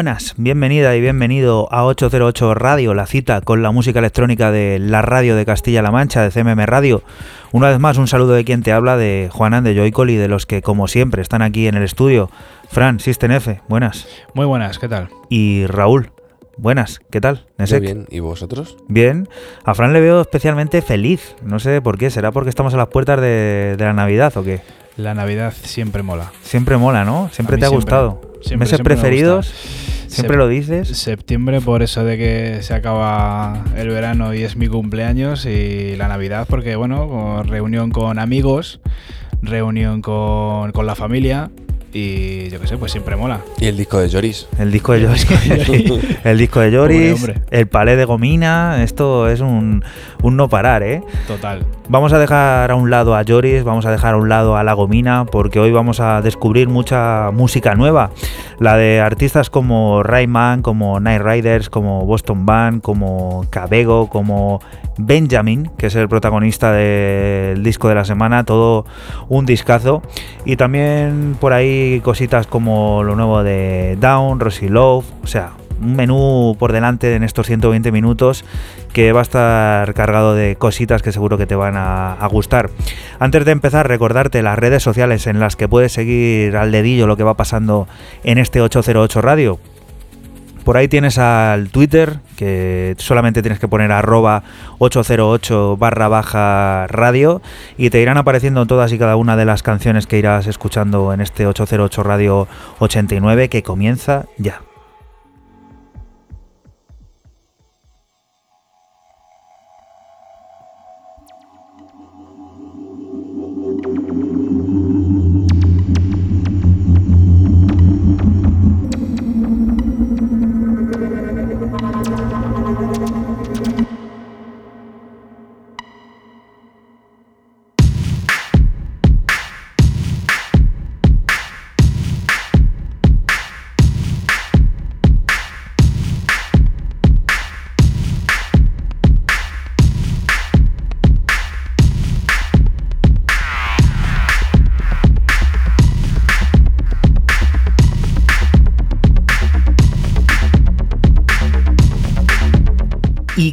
Buenas, bienvenida y bienvenido a 808 Radio, la cita con la música electrónica de la radio de Castilla-La Mancha, de CMM Radio. Una vez más, un saludo de quien te habla, de Juanan de Joycol y de los que, como siempre, están aquí en el estudio. Fran, System F, buenas. Muy buenas, ¿qué tal? Y Raúl, buenas, ¿qué tal? Muy bien, ¿y vosotros? Bien, a Fran le veo especialmente feliz, no sé por qué, ¿será porque estamos a las puertas de, de la Navidad o qué? La Navidad siempre mola. Siempre mola, ¿no? Siempre te ha siempre, gustado. siempre, ¿Meses siempre preferidos? ¿Siempre Sep- lo dices? Septiembre por eso de que se acaba el verano y es mi cumpleaños y la Navidad porque, bueno, reunión con amigos, reunión con, con la familia y yo qué sé, pues siempre mola. ¿Y el disco de Joris? El disco de Joris. el disco de hombre. el palé de gomina, esto es un, un no parar, ¿eh? Total. Vamos a dejar a un lado a Joris, vamos a dejar a un lado a la gomina, porque hoy vamos a descubrir mucha música nueva. La de artistas como Rayman, como Night Riders, como Boston Band, como Cabego, como Benjamin, que es el protagonista del disco de la semana, todo un discazo. Y también por ahí cositas como lo nuevo de Down, Rosy Love, o sea, un menú por delante en estos 120 minutos que va a estar cargado de cositas que seguro que te van a, a gustar. Antes de empezar, recordarte las redes sociales en las que puedes seguir al dedillo lo que va pasando en este 808 Radio. Por ahí tienes al Twitter, que solamente tienes que poner arroba 808 barra baja radio y te irán apareciendo todas y cada una de las canciones que irás escuchando en este 808 Radio 89 que comienza ya.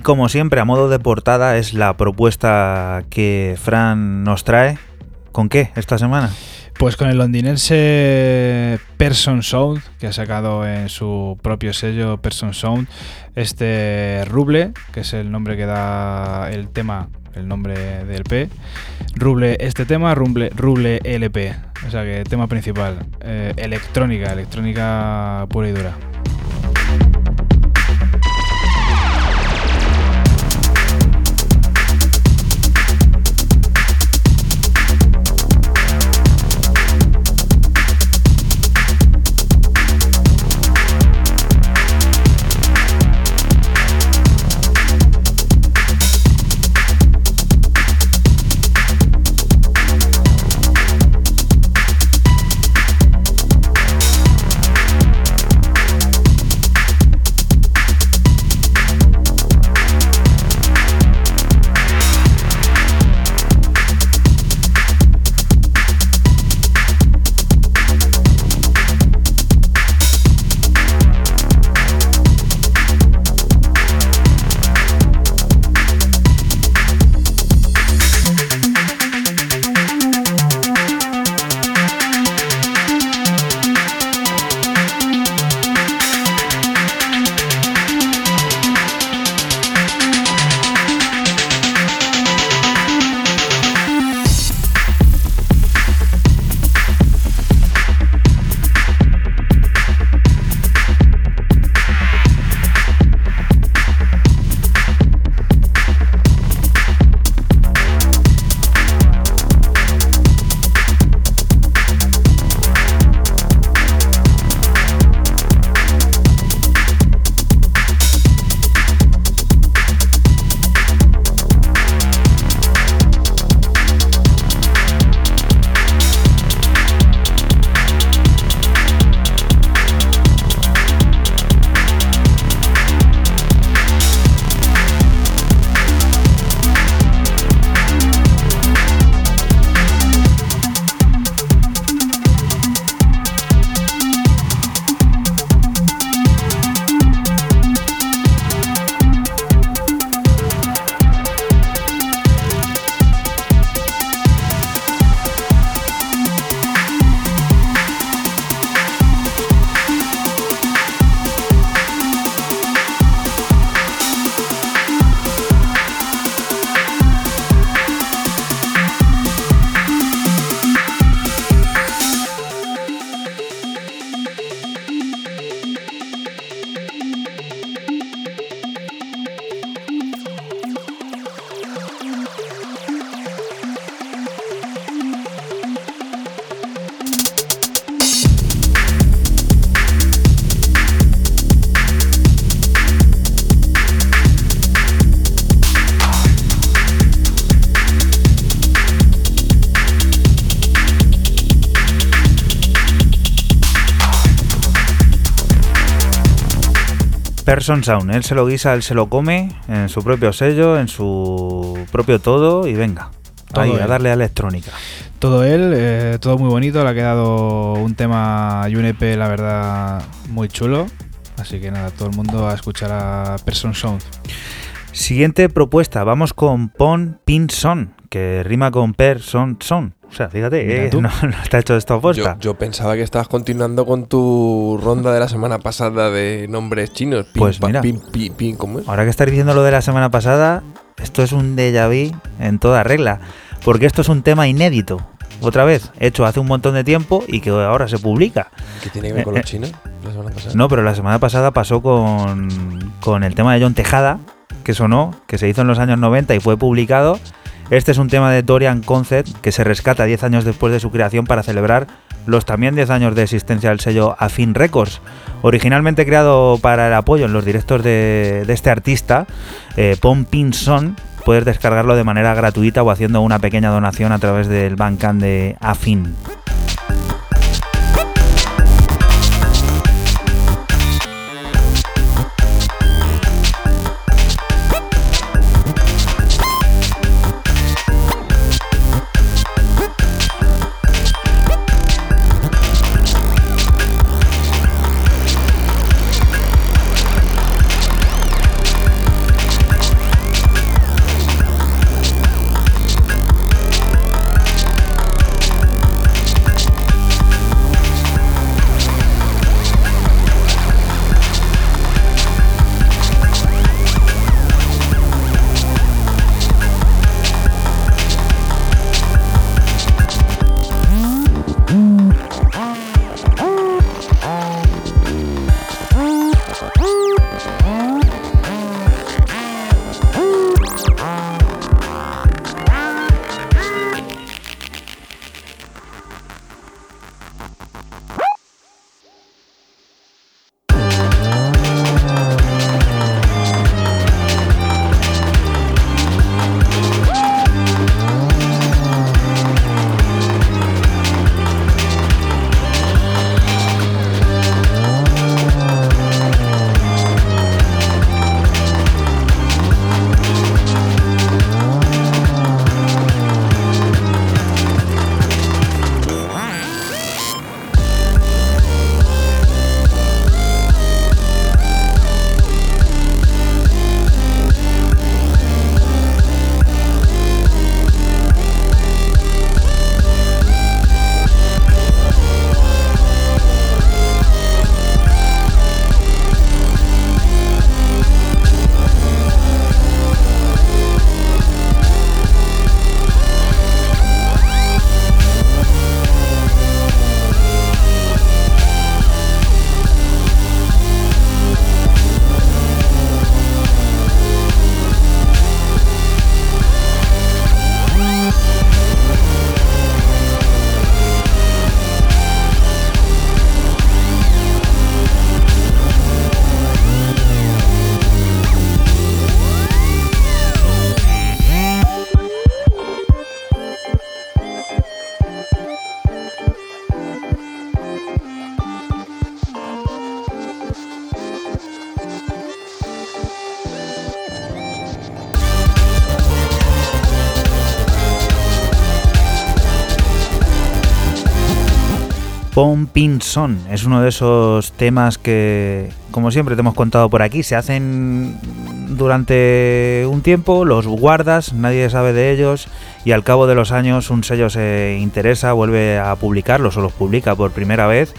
Como siempre, a modo de portada, es la propuesta que Fran nos trae. ¿Con qué esta semana? Pues con el londinense Person Sound, que ha sacado en su propio sello Person Sound este Ruble, que es el nombre que da el tema, el nombre del P. Ruble, este tema, Ruble, Ruble LP, o sea que tema principal, eh, electrónica, electrónica pura y dura. Person Sound, él se lo guisa, él se lo come en su propio sello, en su propio todo y venga. Todo ahí, él. a darle a electrónica. Todo él, eh, todo muy bonito, le ha quedado un tema y un EP, la verdad, muy chulo. Así que nada, todo el mundo a escuchar a Person Sound. Siguiente propuesta, vamos con Pon Pin Son, que rima con Person Son. O sea, fíjate, eh, tú. no, no está hecho esto a Yo, yo pensaba que estabas continuando con tu ronda de la semana pasada de nombres chinos. Pin, Pues mira. Pin, pin, pin, ¿cómo es? Ahora que estás diciendo lo de la semana pasada, esto es un déjà vu en toda regla, porque esto es un tema inédito. Otra vez, hecho hace un montón de tiempo y que ahora se publica. ¿Qué tiene que ver con los chinos? La semana pasada. No, pero la semana pasada pasó con, con el tema de John Tejada, que sonó, que se hizo en los años 90 y fue publicado. Este es un tema de Dorian Concept que se rescata 10 años después de su creación para celebrar los también 10 años de existencia del sello Afin Records. Originalmente creado para el apoyo en los directos de, este artista, eh, Pon Pin Son, puedes descargarlo de manera gratuita o haciendo una pequeña donación a través del Bandcamp de Afin. Pon Pin Son es uno de esos temas que, como siempre te hemos contado por aquí, se hacen durante un tiempo, los guardas, nadie sabe de ellos y al cabo de los años un sello se interesa, vuelve a publicarlos o los publica por primera vez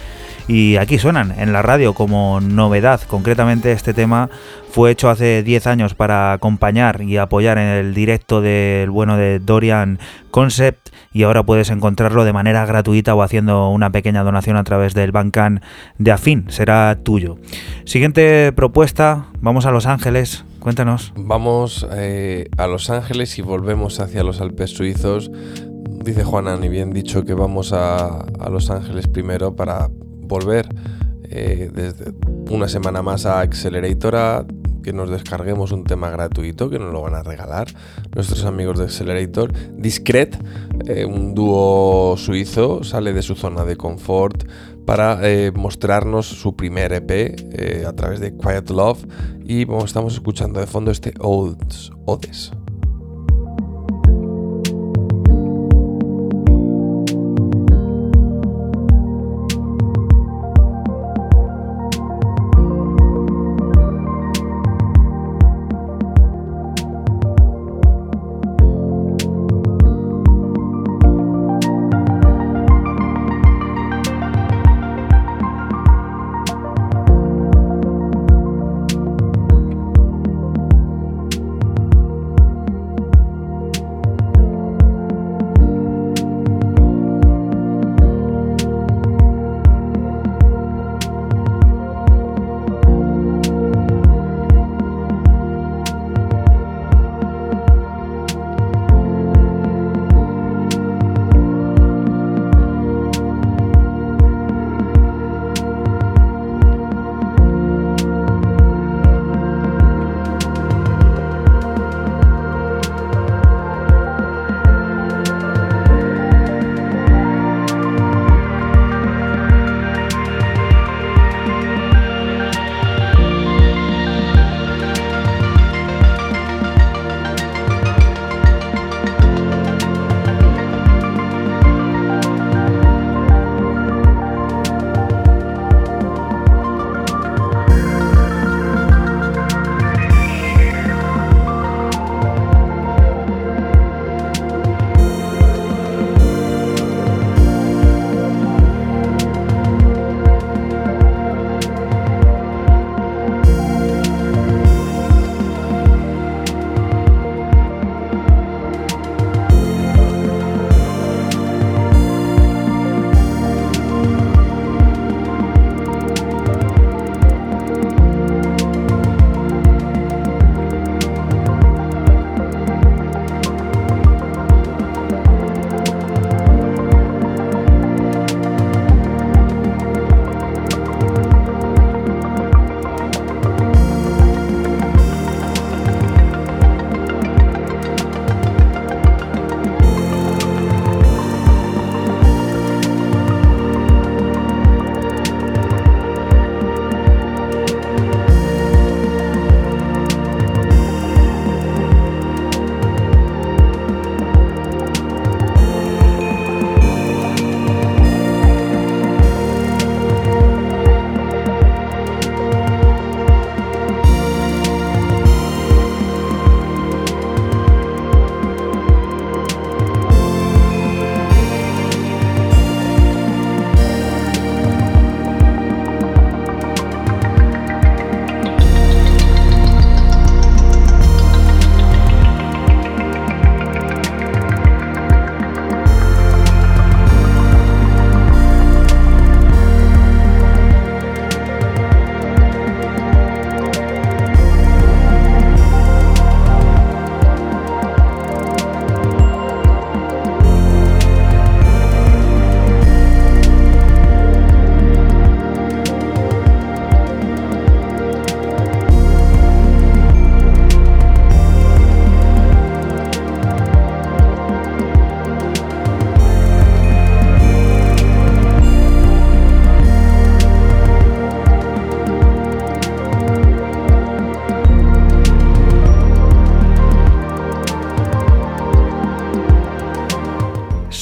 y aquí suenan en la radio como novedad. Concretamente este tema fue hecho hace 10 años para acompañar y apoyar en el directo del bueno de Dorian Concept y ahora puedes encontrarlo de manera gratuita o haciendo una pequeña donación a través del Bandcamp de Afin. Será tuyo. Siguiente propuesta, vamos a Los Ángeles. Cuéntanos. Vamos eh, a Los Ángeles y volvemos hacia los Alpes suizos. Dice Juana, ni bien dicho que vamos a, a Los Ángeles primero para volver eh, desde una semana más a Accelerator que nos descarguemos un tema gratuito que nos lo van a regalar nuestros amigos de Accelerator. Discret, eh, un dúo suizo, sale de su zona de confort para eh, mostrarnos su primer EP a través de Quiet Love y estamos escuchando de fondo este Odes. Odes.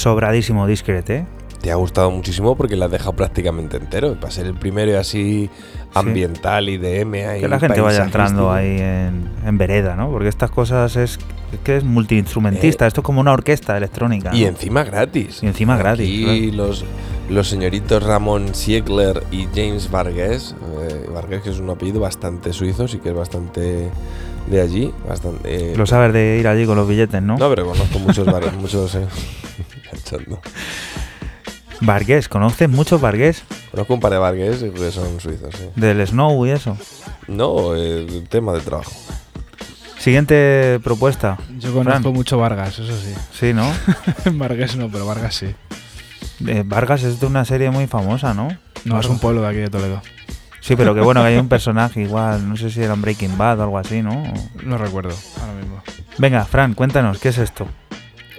Sobradísimo Discret, ¿eh? Te ha gustado muchísimo porque lo has dejado prácticamente entero. Para ser el primero y así ambiental y de M. Que la gente vaya entrando ahí en, vereda, ¿no? Porque estas cosas es, que es multiinstrumentista. Eh, Esto es como una orquesta electrónica. Y encima gratis. Y encima gratis. Y los, los señoritos Ramón Siegler y James Vargas. Eh, Vargas, que es un apellido bastante suizo, sí que es bastante de allí. Bastante, Lo sabes de ir allí con los billetes, ¿no? No, pero conozco muchos, muchos eh, Vargués, ¿conoces muchos Vargués? Conozco un par de Vargués que son suizos, sí. ¿Del Snow y eso? No, el tema de trabajo. Siguiente propuesta. Yo conozco mucho Vargas, eso sí. Sí, ¿no? Vargas no, pero Vargas sí. Vargas es de una serie muy famosa, ¿no? No, es un pueblo de aquí de Toledo. Sí, pero que bueno, que hay un personaje igual, no sé si era un Breaking Bad o algo así, ¿no? No recuerdo ahora mismo. Venga, Fran, cuéntanos, ¿qué es esto?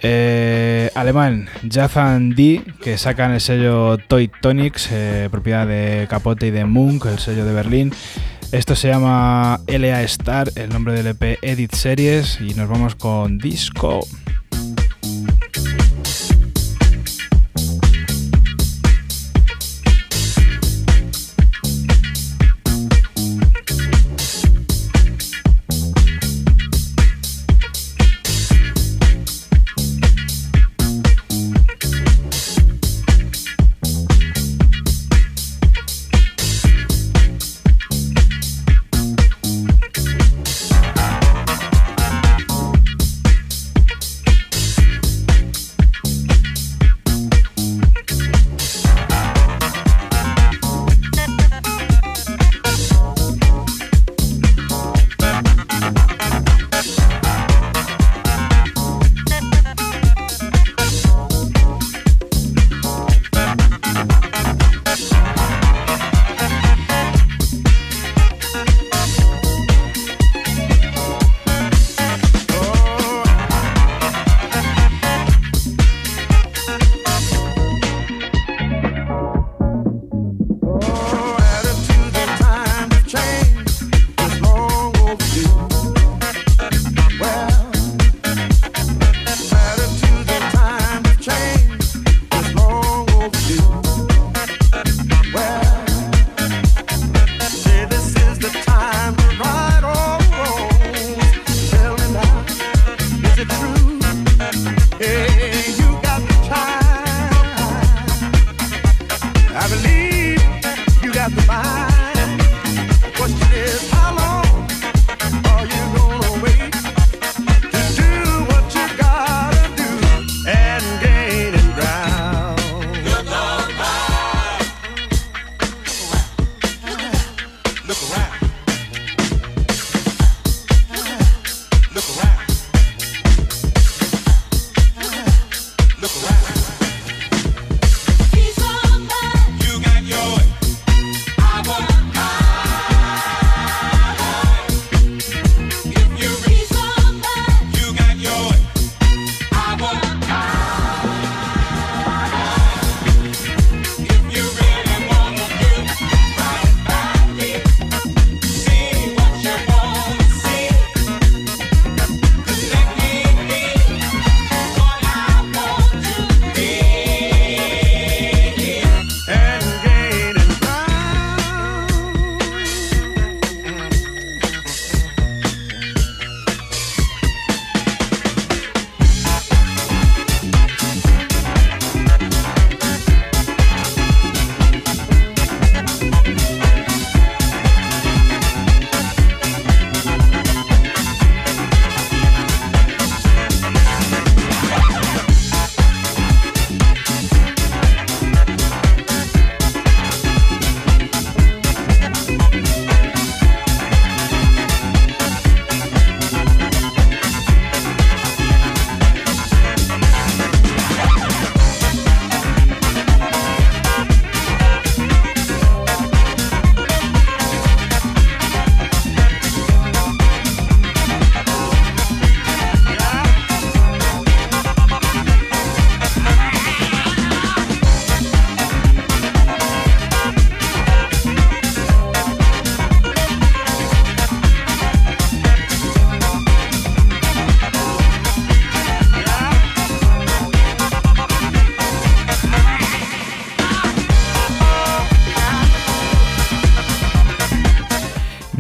Eh, alemán, Jazan D, que sacan el sello Toy Tonics, eh, propiedad de Capote y de Munk, el sello de Berlín. Esto se llama LA Star, el nombre del EP Edit Series, y nos vamos con Disco.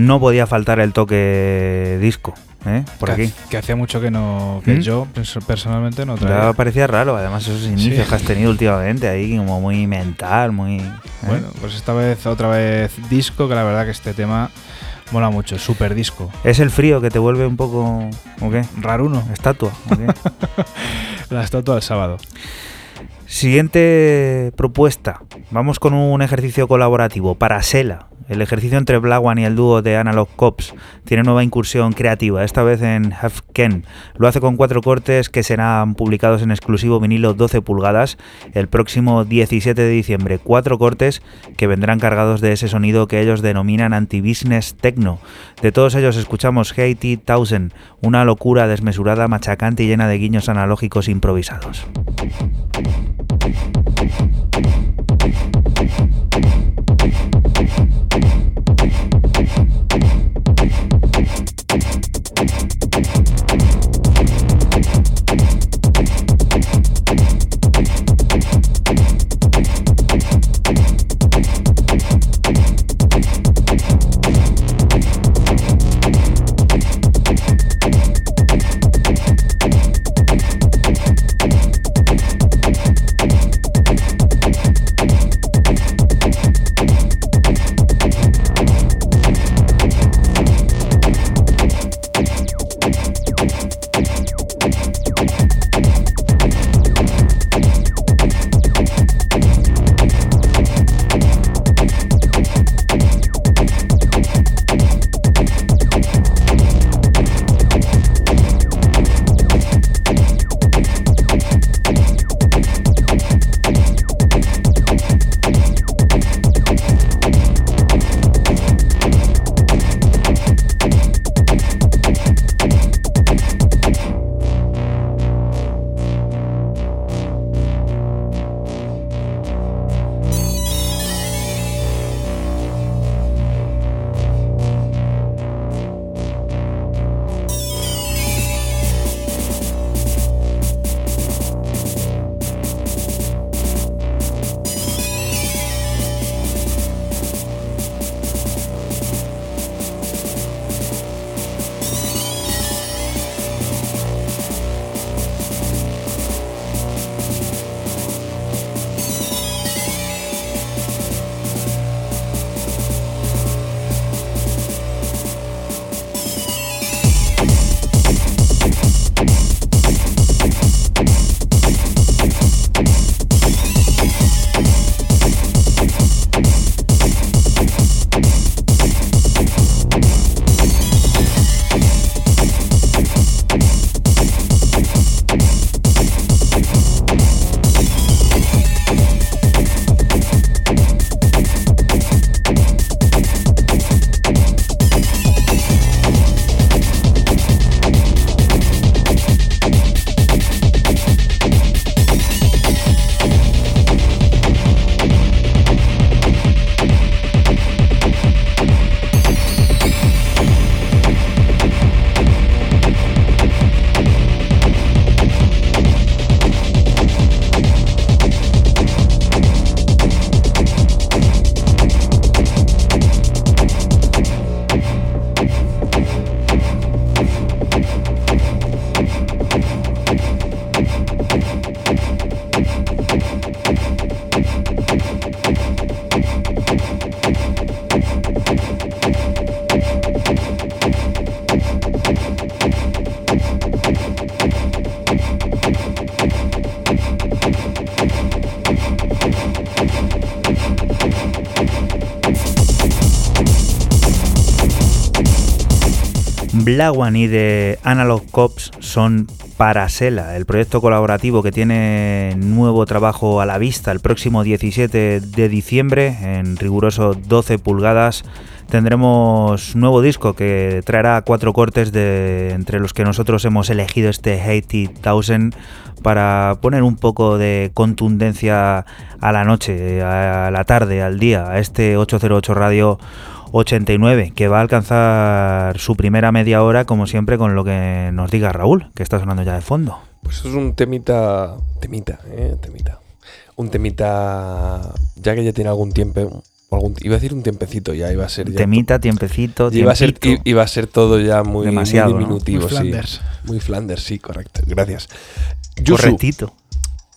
No podía faltar el toque disco. ¿eh? Por que, aquí. Que hacía mucho que no que ¿Mm? yo personalmente no Ya traía. parecía raro, además esos inicios Sí. que has tenido últimamente ahí, como muy mental, muy... ¿eh? Bueno, pues esta vez otra vez disco, que la verdad que este tema mola mucho, super disco. ¿Es el frío que te vuelve un poco... ¿O qué? Raruno, ¿Estatua? ¿o qué? la estatua del sábado. Siguiente propuesta. Vamos con un ejercicio colaborativo para Sela. El ejercicio entre Black One y el dúo de Analog Cops tiene nueva incursión creativa, esta vez en Have Ken. Lo hace con cuatro cortes que serán publicados en exclusivo vinilo 12 pulgadas el próximo 17 de diciembre. Cuatro cortes que vendrán cargados de ese sonido que ellos denominan anti-business techno. De todos ellos escuchamos Haiti Thousand, una locura desmesurada, machacante y llena de guiños analógicos improvisados. One y de Analog Cops son para Sela, el proyecto colaborativo que tiene nuevo trabajo a la vista el próximo 17 de diciembre en riguroso 12 pulgadas. Tendremos nuevo disco que traerá cuatro cortes de entre los que nosotros hemos elegido este Haiti para poner un poco de contundencia a la noche, a la tarde, al día, a este 808 Radio 89, que va a alcanzar su primera media hora, como siempre, con lo que nos diga Raúl, que está sonando ya de fondo. Pues es un temita, temita, eh, temita. Un temita, ya que ya tiene algún tiempo, algún, iba a decir un tiempecito ya, iba a ser ya Temita, tiempecito, Iba a, ser, tiempito. iba a ser todo ya muy, Demasiado, muy ¿no? diminutivo, Muy sí. Flanders. Muy Flanders, sí, correcto. Gracias. Yusu, Correctito.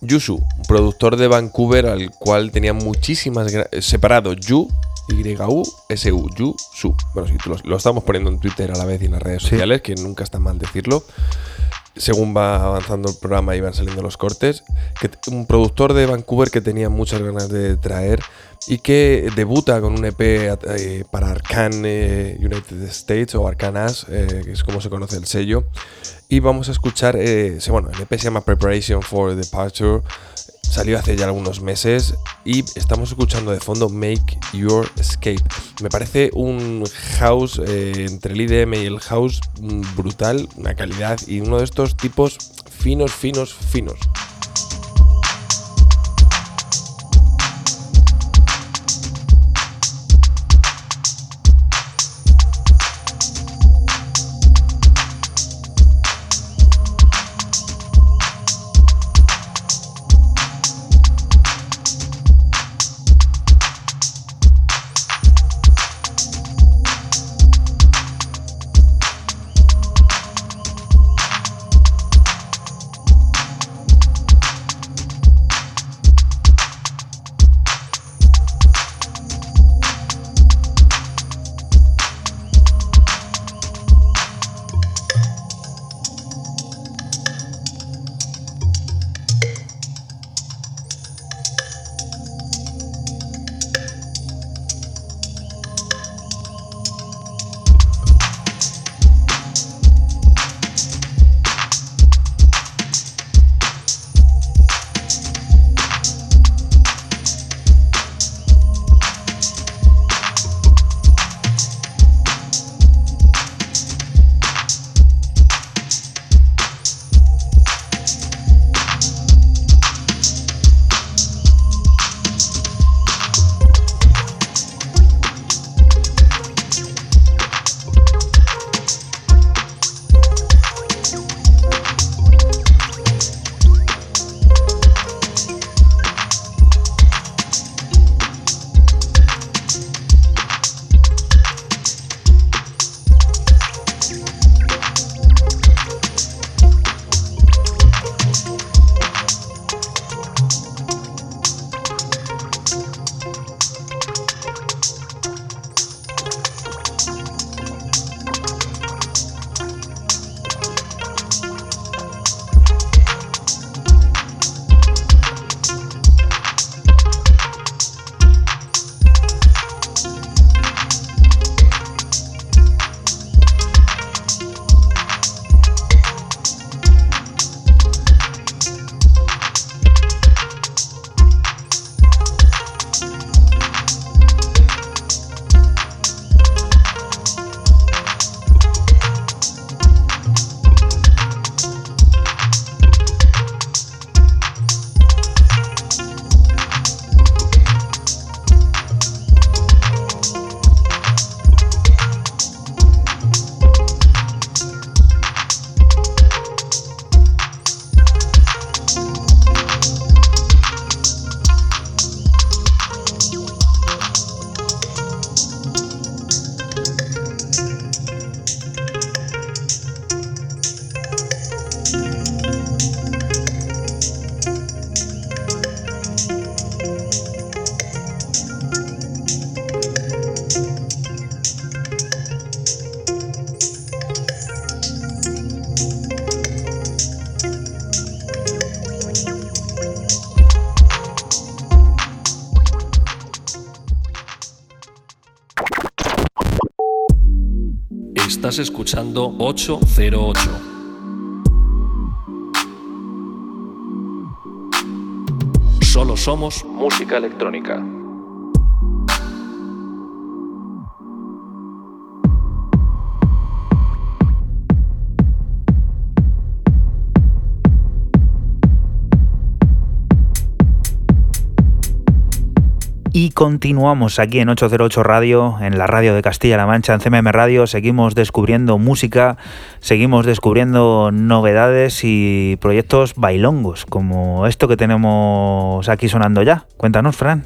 Yusu, productor de Vancouver al cual tenía muchísimas... Separado, Yu, Y-U-S-U, Yu, Su. Bueno, sí, lo, lo estamos poniendo en Twitter a la vez y en las redes Sí. sociales, que nunca está mal decirlo. según va avanzando el programa y van saliendo los cortes, que un productor de Vancouver que tenía muchas ganas de traer y que debuta con un EP eh, para Arcan eh, United States o Arcanas, eh, que es como se conoce el sello. Y vamos a escuchar, bueno, el EP se llama Preparation for Departure, salió hace ya algunos meses y estamos escuchando de fondo Make Your Escape. Me parece un house entre el IDM y el house mm, brutal, una calidad y uno de estos tipos finos, finos, finos. 808. Solo somos música electrónica. Y continuamos aquí en 808 Radio, en la radio de Castilla-La Mancha, en CMM Radio. Seguimos descubriendo música, seguimos descubriendo novedades y proyectos bailongos, como esto que tenemos aquí sonando ya. Cuéntanos, Fran.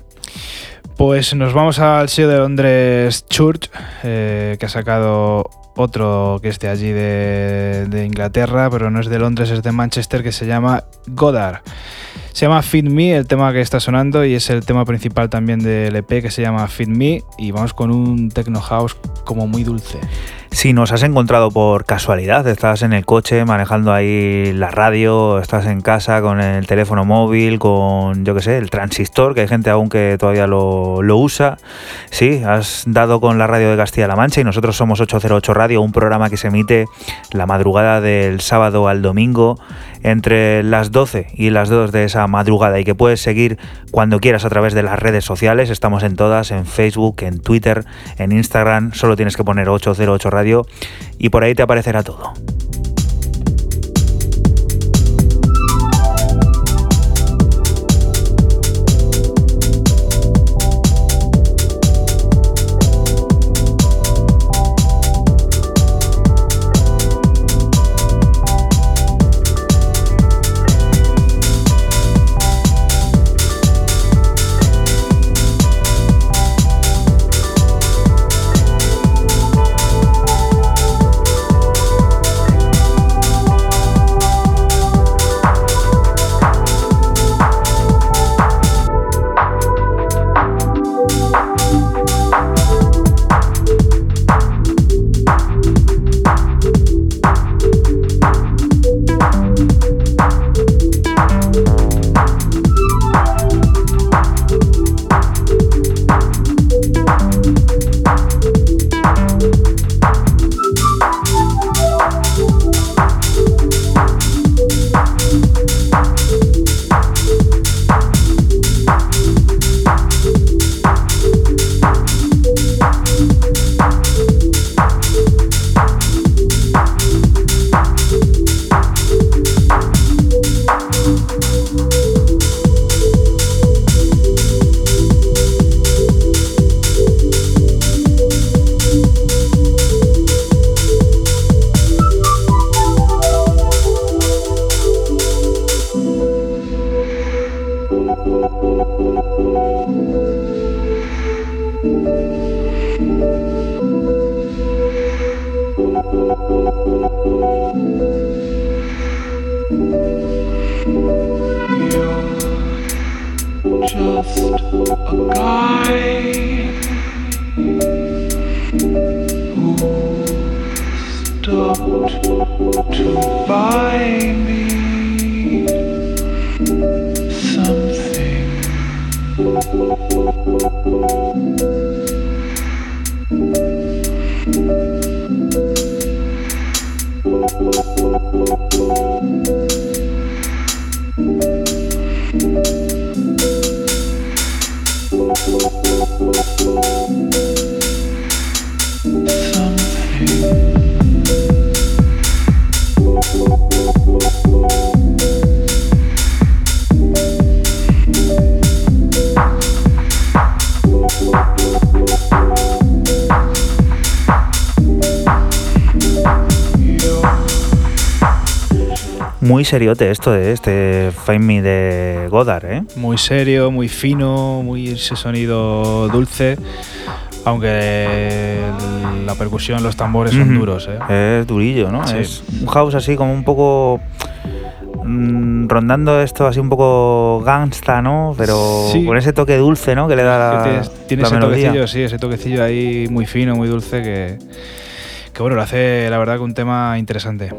Pues nos vamos al sello de Londres Church, eh, que ha sacado otro que es de allí de, Inglaterra, pero no es de Londres, es de Manchester, que se llama Godard. Se llama Fit Me, el tema que está sonando, y es el tema principal también del EP que se llama Fit Me. Y vamos con un techno house como muy dulce. Si nos has encontrado por casualidad, estás en el coche manejando ahí la radio, estás en casa con el teléfono móvil, con yo que sé, el transistor, que hay gente aún que todavía lo, usa. Sí, has dado con la radio de Castilla-La Mancha y nosotros somos 808 Radio, un programa que se emite la madrugada del sábado al domingo entre las 12 y las 2 de esa madrugada y que puedes seguir cuando quieras a través de las redes sociales. Estamos en todas, en Facebook, en Twitter, en Instagram. Solo tienes que poner 808 Y por ahí te aparecerá todo. Muy seriote esto de este Find Me de Godard, ¿eh? Muy serio, muy fino, muy ese sonido dulce. Aunque la percusión, los tambores son duros, ¿eh? Es durillo, ¿no? Es un house así como un poco mm, rondando esto así un poco gangsta, ¿no? Pero con ese toque dulce, ¿no? Que le da la, tiene, ese toquecillo, sí, ese toquecillo ahí muy fino, muy dulce que, que bueno, lo hace la verdad que un tema interesante.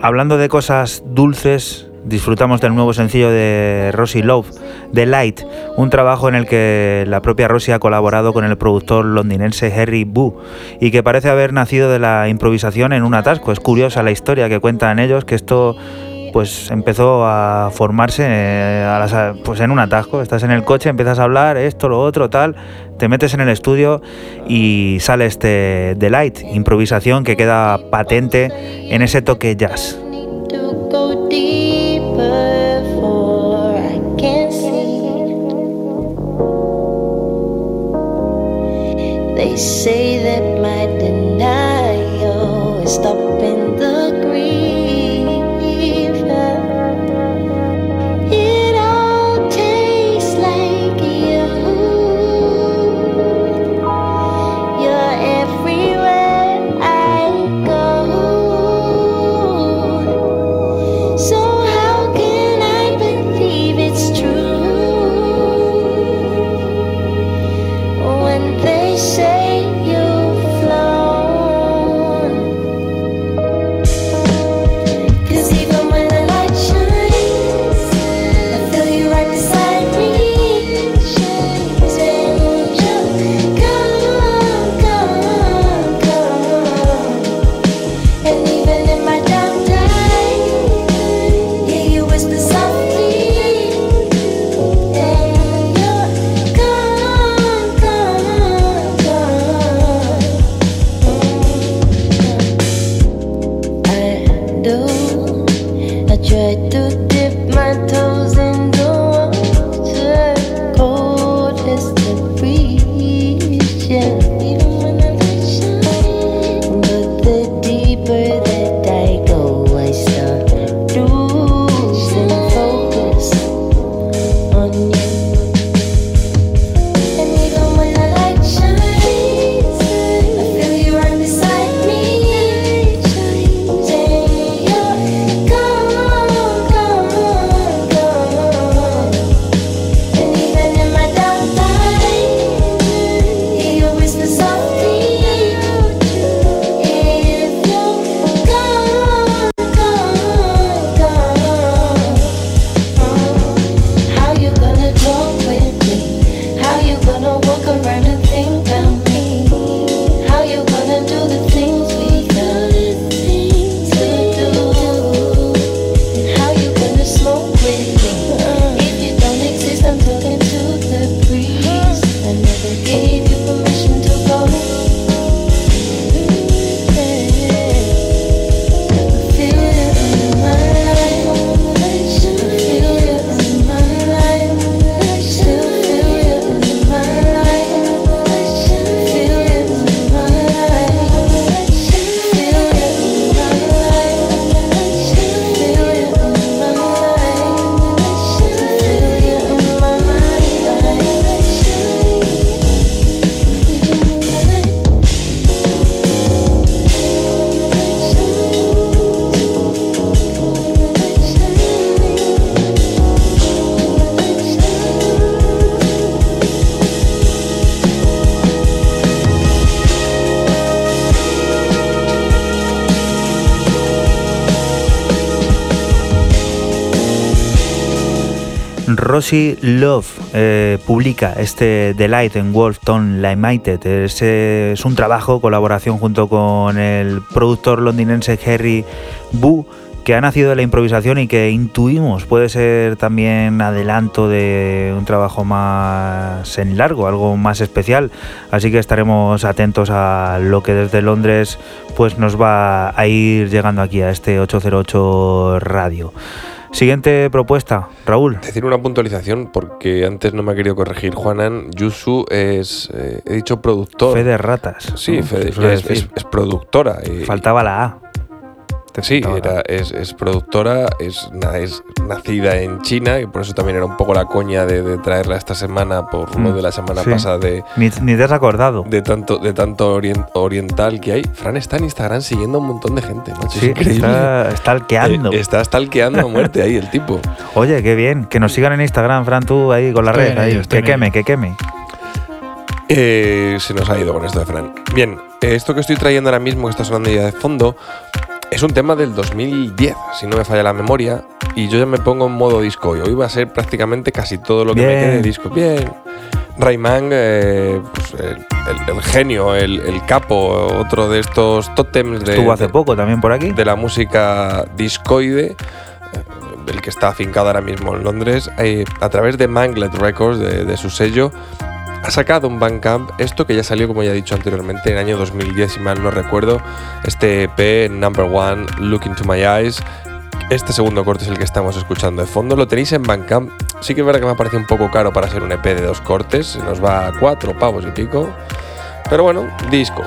Hablando de cosas dulces, disfrutamos del nuevo sencillo de Rosie Love, The Light, un trabajo en el que la propia Rosie ha colaborado con el productor londinense Harry Boo y que parece haber nacido de la improvisación en un atasco. Es curiosa la historia que cuentan ellos, que esto pues empezó a formarse eh, a pues en un atasco. Estás en el coche, empiezas a hablar, esto, lo otro, tal, te metes en el estudio y sale este delight improvisación que queda patente en ese toque jazz. They say that my denial gave you permission to go. Rosy Love eh, publica este Delight en Wolfton Limited. Es, eh, es un trabajo, colaboración junto con el productor londinense Harry Boo que ha nacido de la improvisación y que intuimos puede ser también adelanto de un trabajo más en largo, algo más especial. Así que estaremos atentos a lo que desde Londres pues nos va a ir llegando aquí a este 808 Radio. Siguiente propuesta, Raúl. Decir una puntualización, porque antes no me ha querido corregir Juanan. Yusu es, eh, he dicho productor. Fe de ratas. Sí, ¿no? Fede- es, es es- es productora. y- Faltaba la A. Te Sí, era- es, es productora, es, na- es nacida en China y por eso también era un poco la coña de, de traerla esta semana por lo Mm, de la semana sí. pasada de, Ni, ni te has acordado. de tanto, de tanto orien- oriental que hay. Fran está en Instagram siguiendo a un montón de gente, macho, es Sí, increíble. está, está alqueando. Eh, está stalkeando a muerte ahí el tipo. Oye, qué bien. Que nos sigan en Instagram, Fran, tú ahí con la Estoy red. ahí. ello, Que queme, que queme. Eh, se nos ha ido con esto de Fran. Bien, eh, esto que estoy trayendo ahora mismo, que está sonando ya de fondo, es un tema del 2010, si no me falla la memoria, y yo ya me pongo en modo disco. Y hoy va a ser prácticamente casi todo lo que me quede de disco. Bien. Rayman, eh, pues, el, el- el genio, el, el capo, otro de estos tótems de, Estuvo hace de- poco también por aquí. de la música discoide, eh, el que está afincado ahora mismo en Londres, eh, a través de Manglet Records, de, de su sello, ha sacado un Bandcamp, esto que ya salió, como ya he dicho anteriormente, en el año 2010, si mal no recuerdo, este EP, Number One, Look Into My Eyes. Este segundo corte es el que estamos escuchando de fondo. Lo tenéis en Bandcamp. Sí que es verdad que me parece un poco caro para ser un EP de dos cortes. Nos va a cuatro pavos y pico. Pero bueno, disco.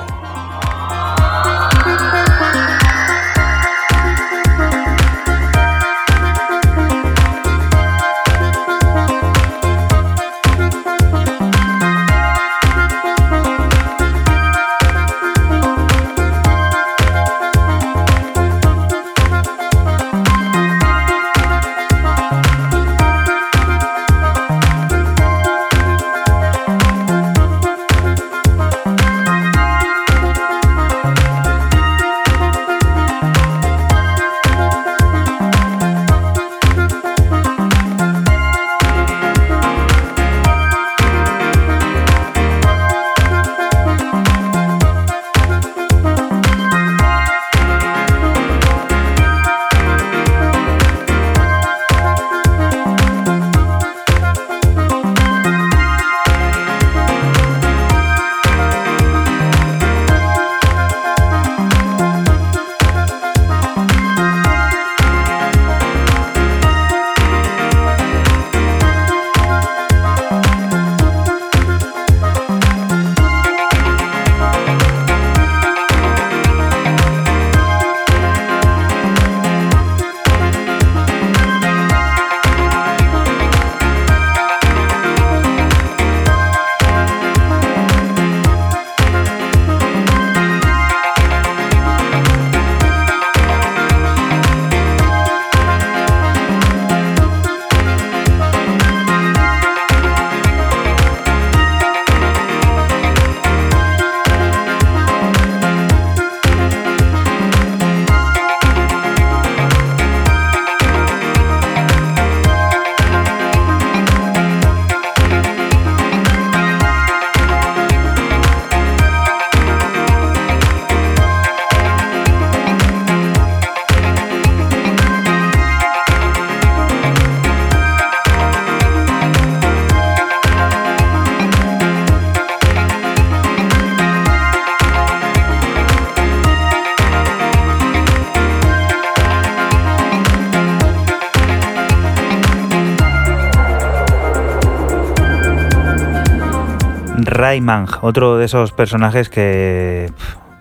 Rayman, otro de esos personajes que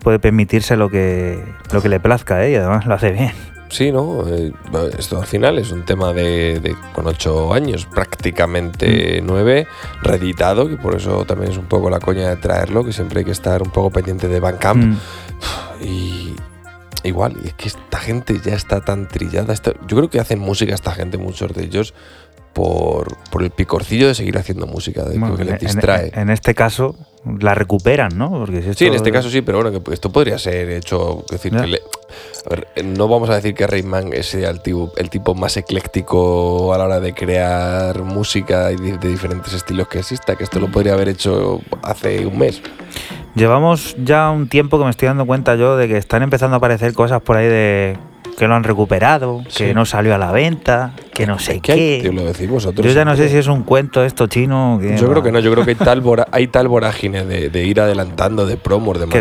puede permitirse lo que, lo que le plazca, ¿eh? y además lo hace bien. Sí, ¿no? Eh, esto al final es un tema de, de- con ocho años, prácticamente nueve, reeditado, que por eso también es un poco la coña de traerlo, que siempre hay que estar un poco pendiente de Bandcamp. Mm. Y igual, y es que esta gente ya está tan trillada. yo creo que hacen música esta gente, muchos de ellos, por, por el picorcillo de seguir haciendo música, de Bueno, que en, les distrae. en- en este caso, la recuperan, ¿no? Porque si Sí, en este caso sí, pero bueno, que esto podría ser hecho. es decir, que le- a ver, no vamos a decir que Rayman sea el tipo, el tipo más ecléctico a la hora de crear música y de, de diferentes estilos que exista, que esto lo podría haber hecho hace un mes. Llevamos ya un tiempo que me estoy dando cuenta yo de que están empezando a aparecer cosas por ahí de que lo han recuperado, que no salió a la venta, que no sé ¿Qué hay? Tío, lo decís vosotros. Yo ya no sé si es un cuento esto chino. Que Yo creo que no, yo creo que hay tal, vora- hay tal vorágine de, de ir adelantando, de promos, de mandar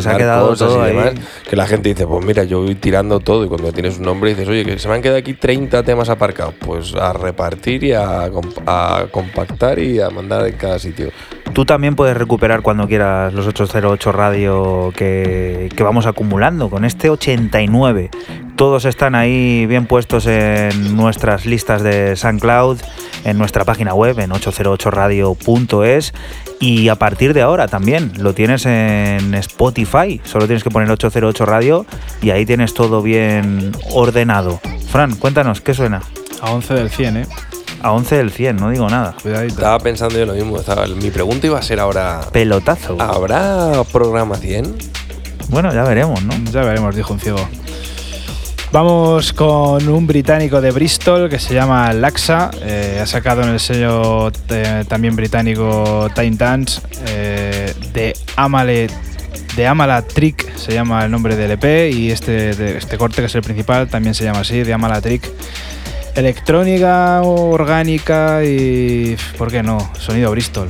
cosas y ahí. demás, que la gente dice, pues mira, yo voy tirando todo y cuando tienes un nombre dices, oye, que se me han quedado aquí 30 temas aparcados, pues a repartir y a, a compactar y a mandar en cada sitio. Tú también puedes recuperar cuando quieras los 808 radio que, vamos acumulando. Con este 89, todos están ahí bien puestos en nuestras listas de SoundCloud, en nuestra página web, en 808radio.es. Y a partir de ahora también lo tienes en Spotify. Solo tienes que poner 808 radio y ahí tienes todo bien ordenado. Fran, cuéntanos, ¿qué suena? A 11 del 100, ¿eh? A 11 del 100, no digo nada. Cuidadito. Estaba pensando yo lo mismo, estaba- mi pregunta iba a ser ahora, Pelotazo. ¿habrá programa 100? Bueno, ya veremos, ¿no? Ya veremos, dijo un ciego. Vamos con un británico de Bristol que se llama Laxa. eh, ha sacado en el sello eh, también británico Time Dance eh, de Amale. De Amala Trick se llama el nombre del EP y este, de- este corte que es el principal también se llama así, de Amala Trick. Electrónica, orgánica y... ¿por qué no? Sonido Bristol.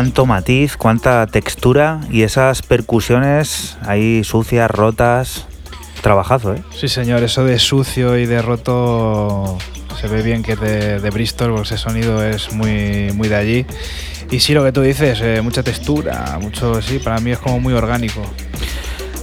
Cuánto matiz, cuánta textura y esas percusiones ahí sucias, rotas. Trabajazo, ¿eh? Sí, señor, eso de sucio y de roto se ve bien que es de, de Bristol, porque ese sonido es muy, muy de allí. Y sí, lo que tú dices, eh, mucha textura, mucho, sí, para mí es como muy orgánico.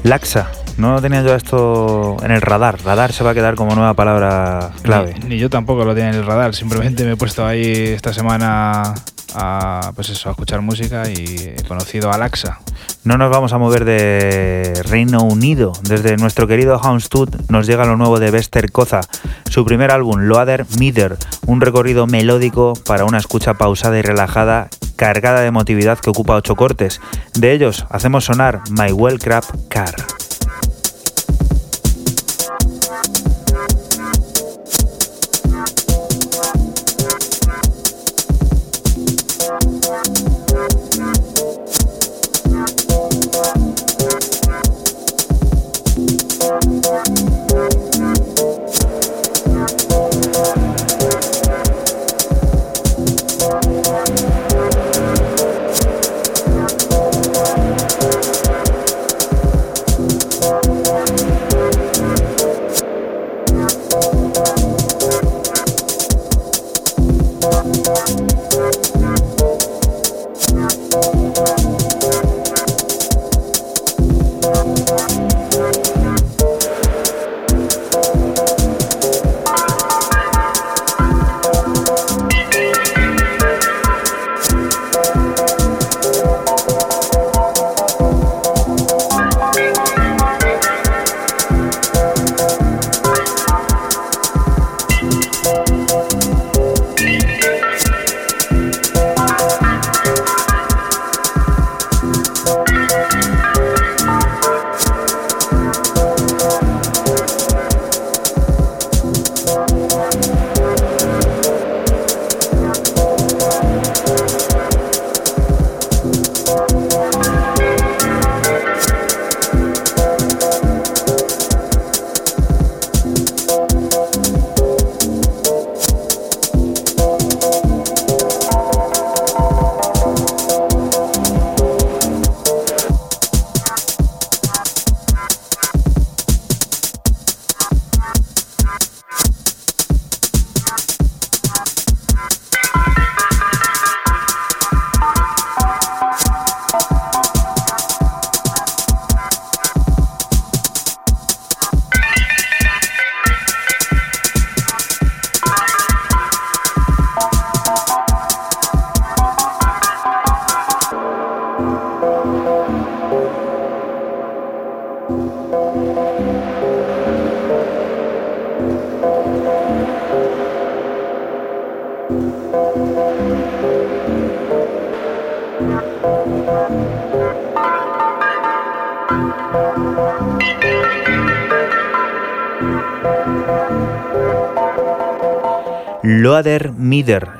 Laxa. No tenía yo esto en el radar. Radar se va a quedar como nueva palabra clave. Ni, ni yo tampoco lo tenía en el radar, simplemente me he puesto ahí esta semana a, pues eso, a escuchar música y he conocido a Alaxa. No nos vamos a mover de Reino Unido. Desde nuestro querido Houndstooth nos llega lo nuevo de Bester Koza, su primer álbum, Loader Meter, un recorrido melódico para una escucha pausada y relajada, cargada de emotividad que ocupa ocho cortes. De ellos hacemos sonar My Well Crap Car.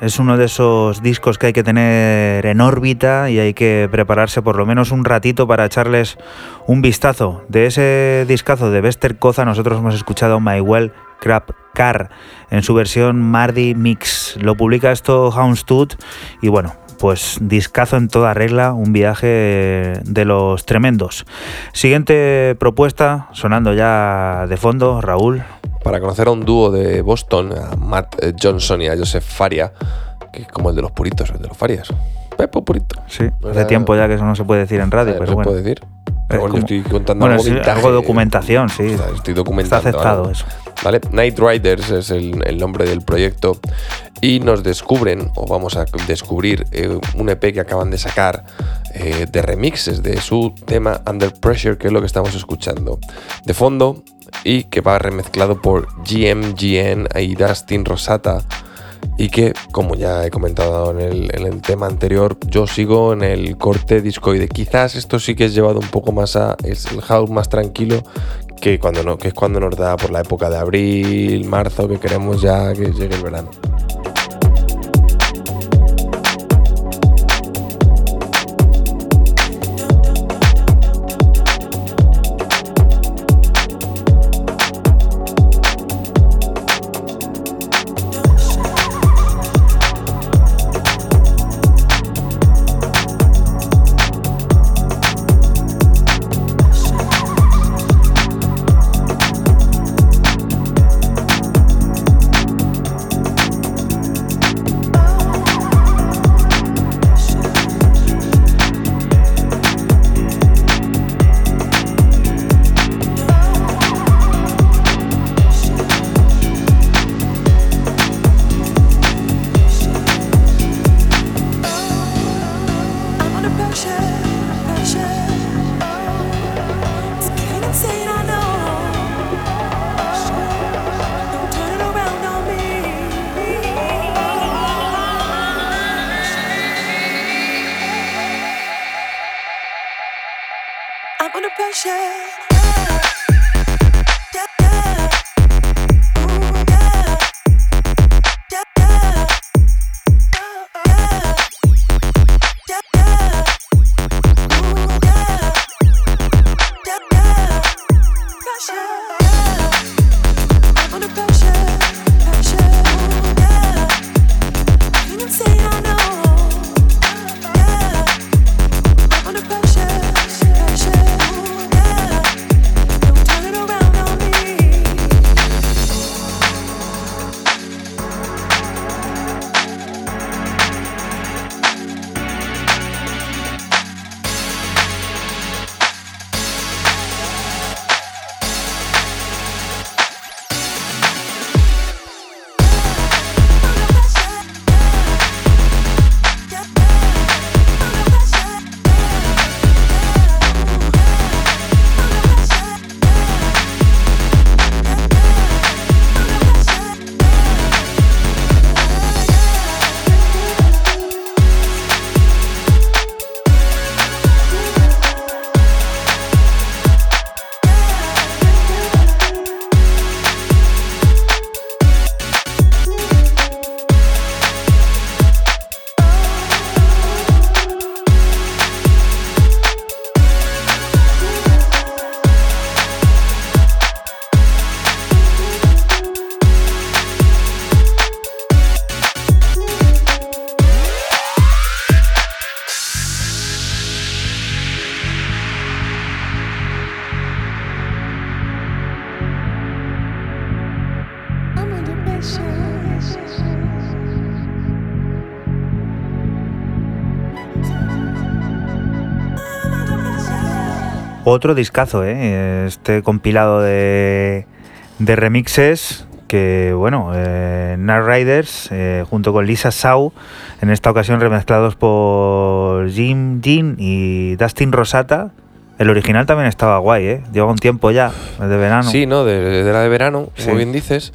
Es uno de esos discos que hay que tener en órbita y hay que prepararse por lo menos un ratito para echarles un vistazo. De ese discazo de Bester Koza nosotros hemos escuchado My Well Crap Car en su versión Mardi Mix. Lo publica esto Houndstooth y bueno, pues discazo en toda regla, un viaje de los tremendos. Siguiente propuesta, sonando ya de fondo, Raúl para conocer a un dúo de Boston, a Matt Johnson y a Joseph Faria, que es como el de los puritos, el de los Farias. Pepo Purito. Sí, hace tiempo ya que eso no se puede decir en radio, pero no bueno. se puede decir. Pero bueno, estoy contando bueno, algo, sí, algo de documentación, sí. estoy documentando. Está aceptado eso. ¿Vale? Night Riders es el, el, nombre del proyecto y nos descubren, o vamos a descubrir, eh, un EP que acaban de sacar eh, de remixes de su tema Under Pressure, que es lo que estamos escuchando. De fondo, y que va remezclado por GMGN y Dustin Rosata y que, como ya he comentado en el, tema anterior, yo sigo en el corte discoide. Quizás esto sí que es llevado un poco más a es el house más tranquilo que cuando no, que es cuando nos da por la época de abril, marzo, que queremos ya que llegue el verano. Otro discazo, ¿eh? Este compilado de, de remixes que, bueno, eh, Night Riders eh, junto con Lisa Sau, en esta ocasión remezclados por Jim Jean y Dustin Rosata. El original también estaba guay, ¿eh? Lleva un tiempo ya, de verano. Sí, ¿no? De, de la de verano, como bien dices.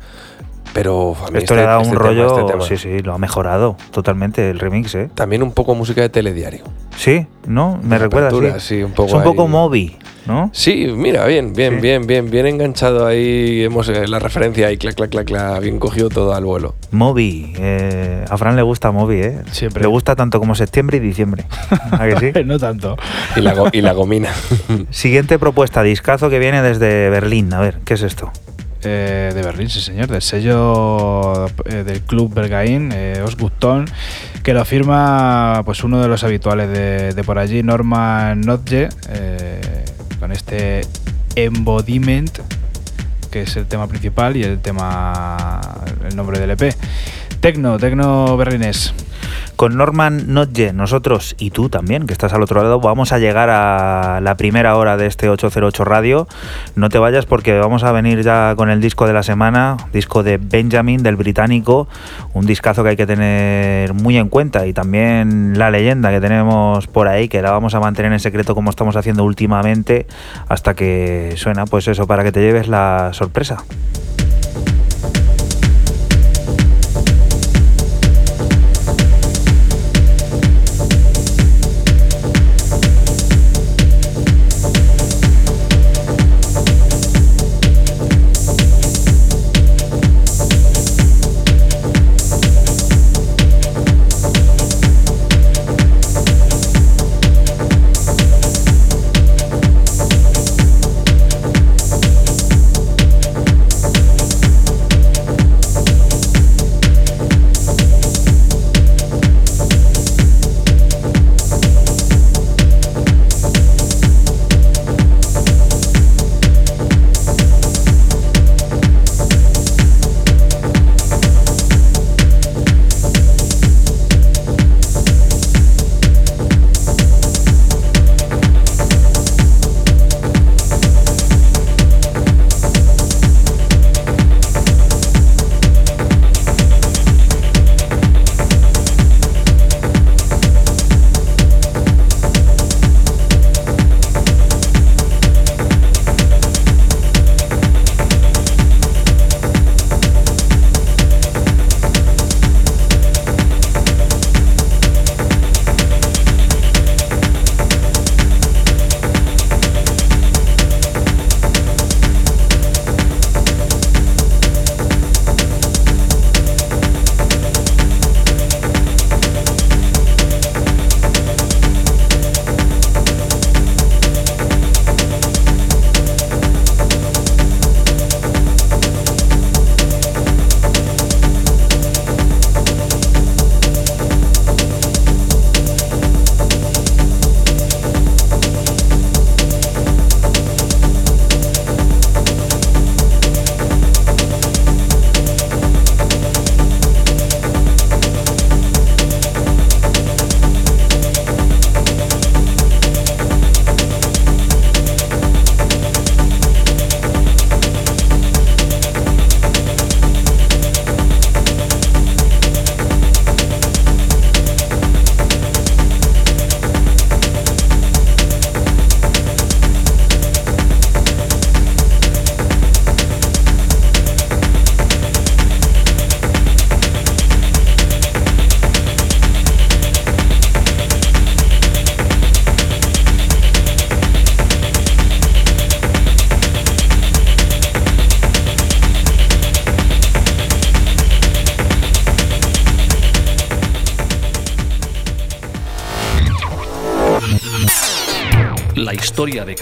Pero a mí Esto este- le da un este tema, rollo, este tema. sí, sí, lo ha mejorado totalmente el remix, ¿eh? También un poco música de telediario. Sí, ¿no? Me De recuerda, apertura, sí. sí, un poco es un poco. Moby, ¿no? Sí, mira, bien, bien, Sí. bien, bien, bien enganchado ahí. Hemos eh, la referencia ahí, clac, clac, clac, clac, bien cogido todo al vuelo. Moby. eh, a Fran le gusta Moby, ¿eh? Siempre. Le gusta tanto como septiembre y diciembre. ¿A que sí? no tanto. Y la, go- y la gomina. Siguiente propuesta, discazo que viene desde Berlín. A ver, ¿qué es esto? Eh, de Berlín, sí señor, del sello eh, del club Bergain, eh, Osgutton, que lo firma pues uno de los habituales de, de por allí, Norman Notje, eh, con este Embodiment, que es el tema principal y el tema, el nombre del EP. Tecno, Tecno berlinés. Con Norman Notje, nosotros y tú también, que estás al otro lado, vamos a llegar a la primera hora de este 808 Radio. No te vayas porque vamos a venir ya con el disco de la semana, disco de Benjamin, del británico, un discazo que hay que tener muy en cuenta y también la leyenda que tenemos por ahí, que la vamos a mantener en secreto como estamos haciendo últimamente hasta que suena, pues eso, para que te lleves la sorpresa.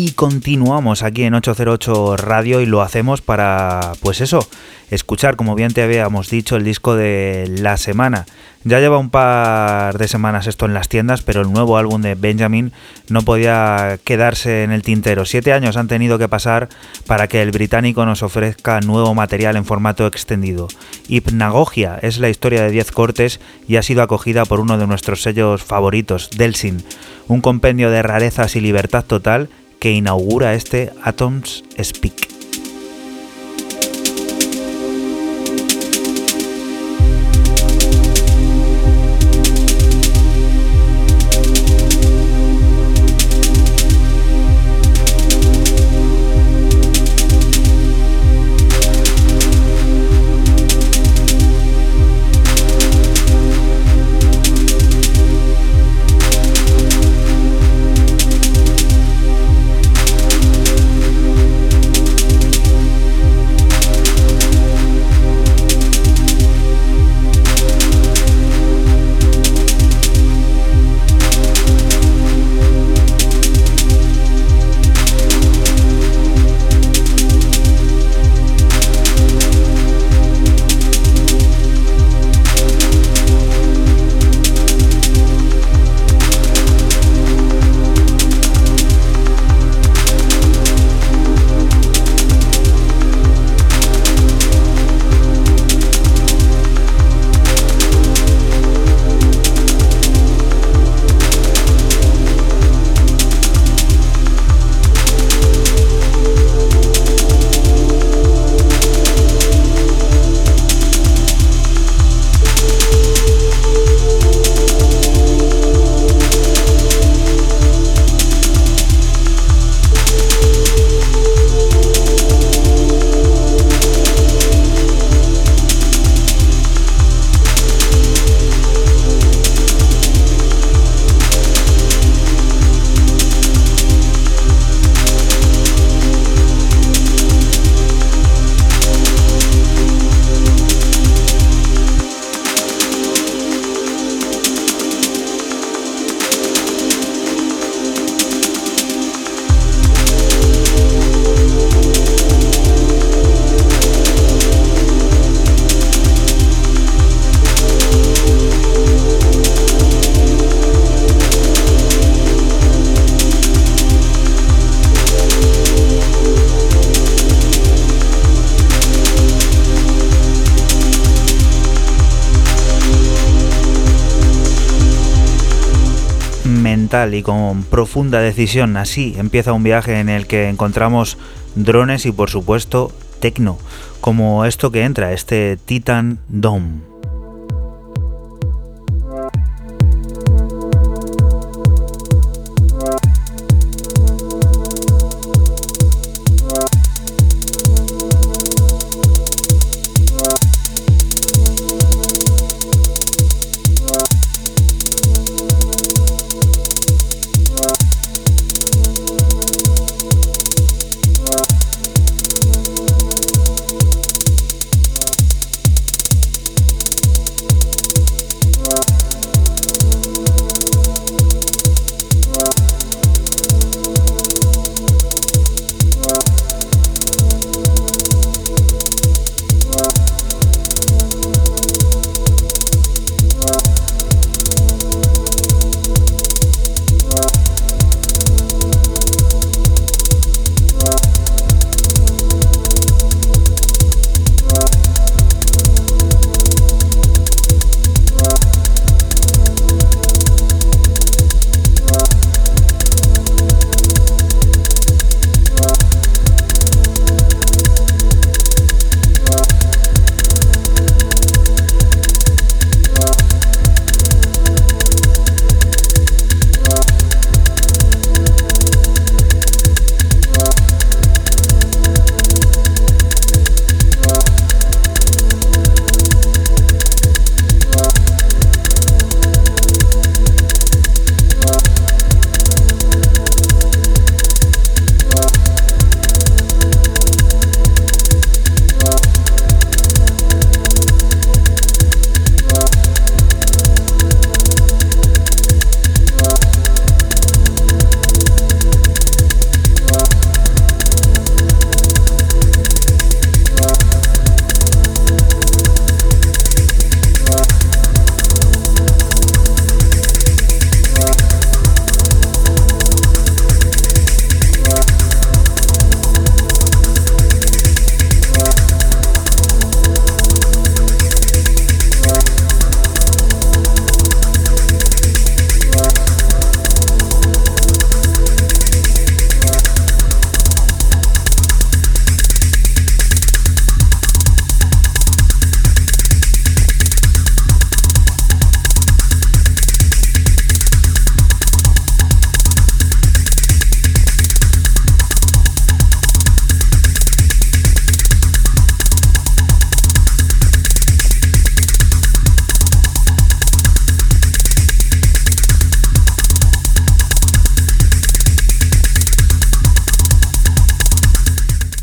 Y continuamos aquí en 808 Radio y lo hacemos para, pues eso, escuchar, como bien te habíamos dicho, el disco de la semana. Ya lleva un par de semanas esto en las tiendas, pero el nuevo álbum de Benjamin no podía quedarse en el tintero. Siete años han tenido que pasar para que el británico nos ofrezca nuevo material en formato extendido. Hipnagogia es la historia de 10 cortes y ha sido acogida por uno de nuestros sellos favoritos, Delsin, un compendio de rarezas y libertad total que inaugura este Atoms Speak. Y con profunda decisión. Así empieza un viaje en el que encontramos drones y por supuesto tecno, como esto que entra, este Titan Dome.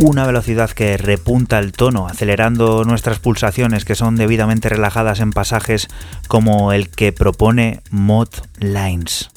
Una velocidad que repunta el tono, acelerando nuestras pulsaciones que son debidamente relajadas en pasajes como el que propone Mod Lines.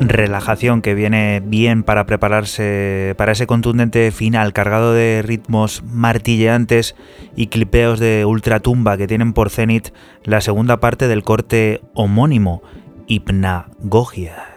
Relajación que viene bien para prepararse para ese contundente final cargado de ritmos martilleantes y clipeos de ultratumba que tienen por cenit la segunda parte del corte homónimo, Hipnagogia.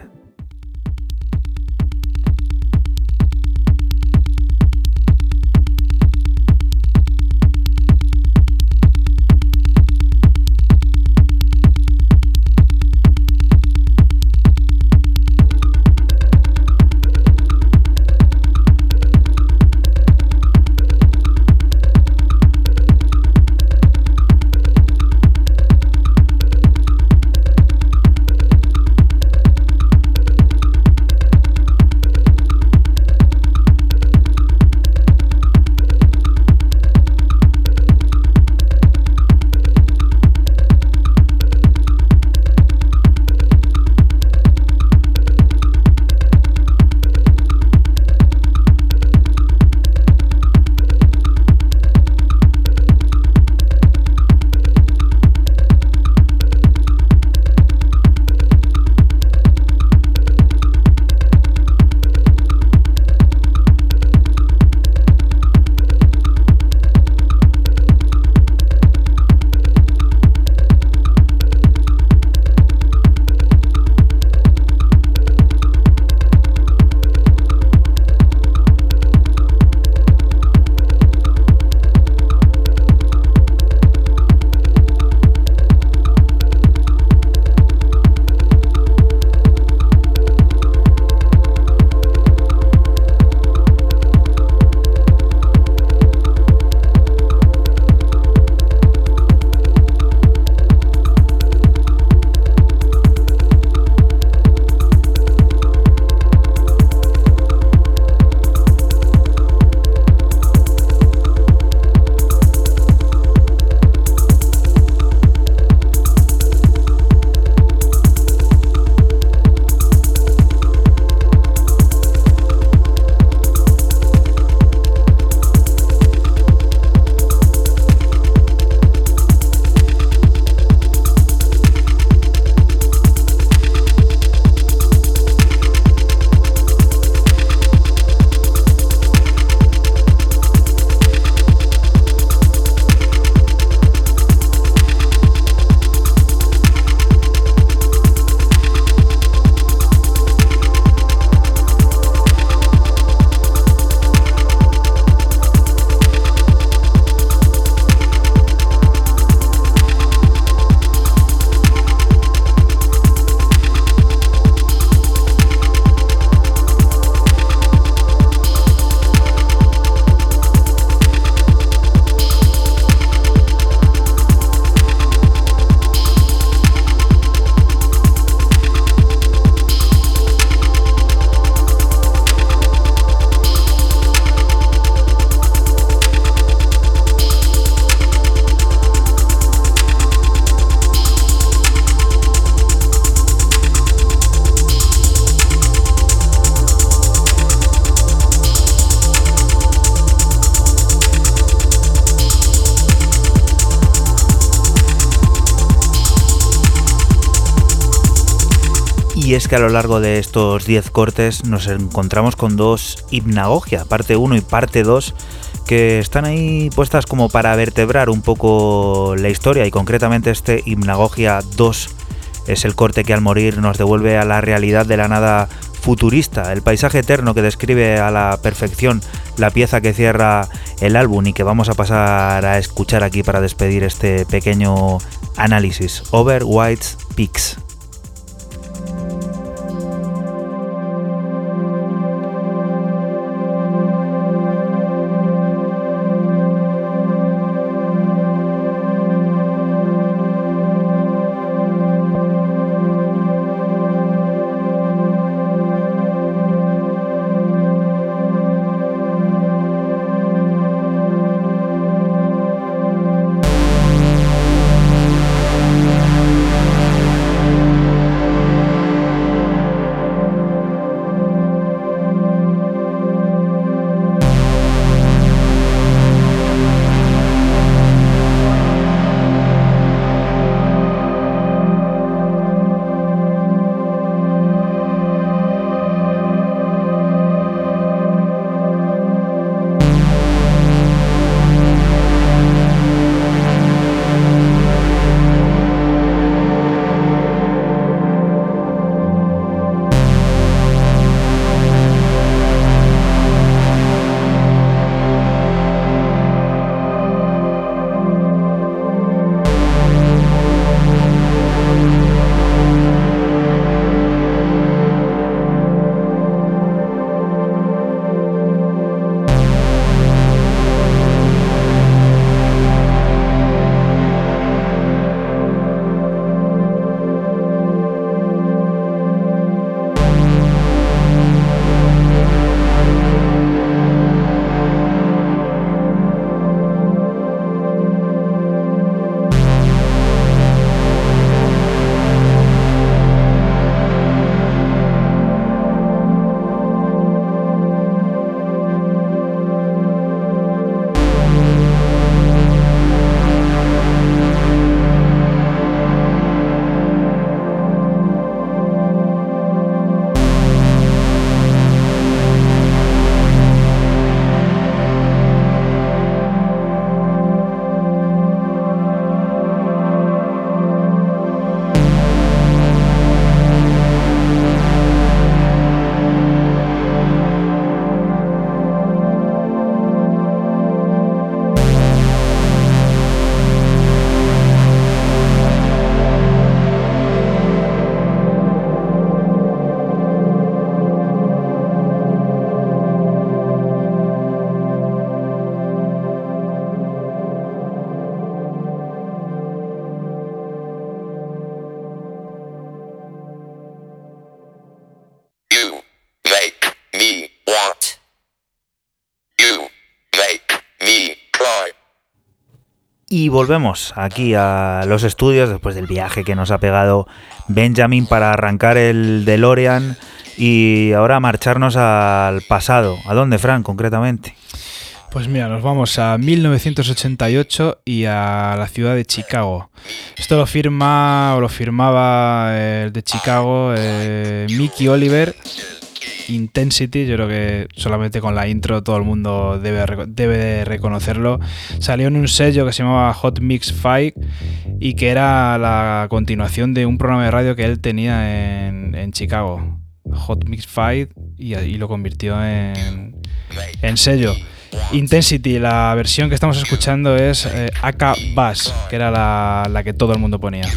A lo largo de estos 10 cortes nos encontramos con dos hipnagogia, parte 1 y parte 2, que están ahí puestas como para vertebrar un poco la historia y concretamente este hipnagogia 2 es el corte que al morir nos devuelve a la realidad de la nada futurista, el paisaje eterno que describe a la perfección la pieza que cierra el álbum y que vamos a pasar a escuchar aquí para despedir este pequeño análisis. Over White's Peaks. Volvemos aquí a los estudios después del viaje que nos ha pegado Benjamin para arrancar el DeLorean y ahora marcharnos al pasado. ¿A dónde, Fran, concretamente? Pues mira, nos vamos a 1988 y a la ciudad de Chicago. Esto lo firma o lo firmaba el de Chicago eh, Mickey Oliver Intensity, yo creo que solamente con la intro todo el mundo debe, debe reconocerlo. Salió en un sello que se llamaba Hot Mix 5 y que era la continuación de un programa de radio que él tenía en, Chicago, Hot Mix 5, y, lo convirtió en, en sello. Intensity, la versión que estamos escuchando es eh, AK Bass, que era la, la que todo el mundo ponía.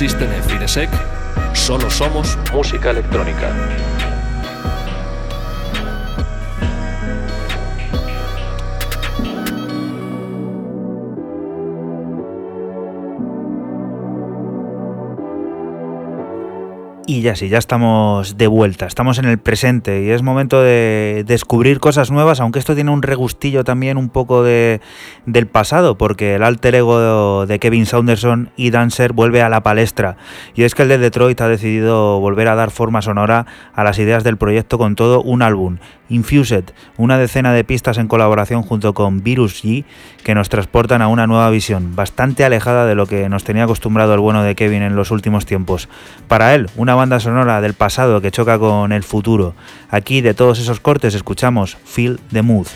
Joycall System F y Solo somos música electrónica. Y ya sí, ya estamos de vuelta, estamos en el presente y es momento de descubrir cosas nuevas, aunque esto tiene un regustillo también un poco de, del pasado, porque el alter ego de Kevin Saunderson y Dancer vuelve a la palestra. Y es que el de Detroit ha decidido volver a dar forma sonora a las ideas del proyecto con todo un álbum, Infused, una decena de pistas en colaboración junto con Virus G, que nos transportan a una nueva visión, bastante alejada de lo que nos tenía acostumbrado el bueno de Kevin en los últimos tiempos. Para él, una banda sonora del pasado que choca con el futuro. Aquí de todos esos cortes escuchamos Feel the Mood.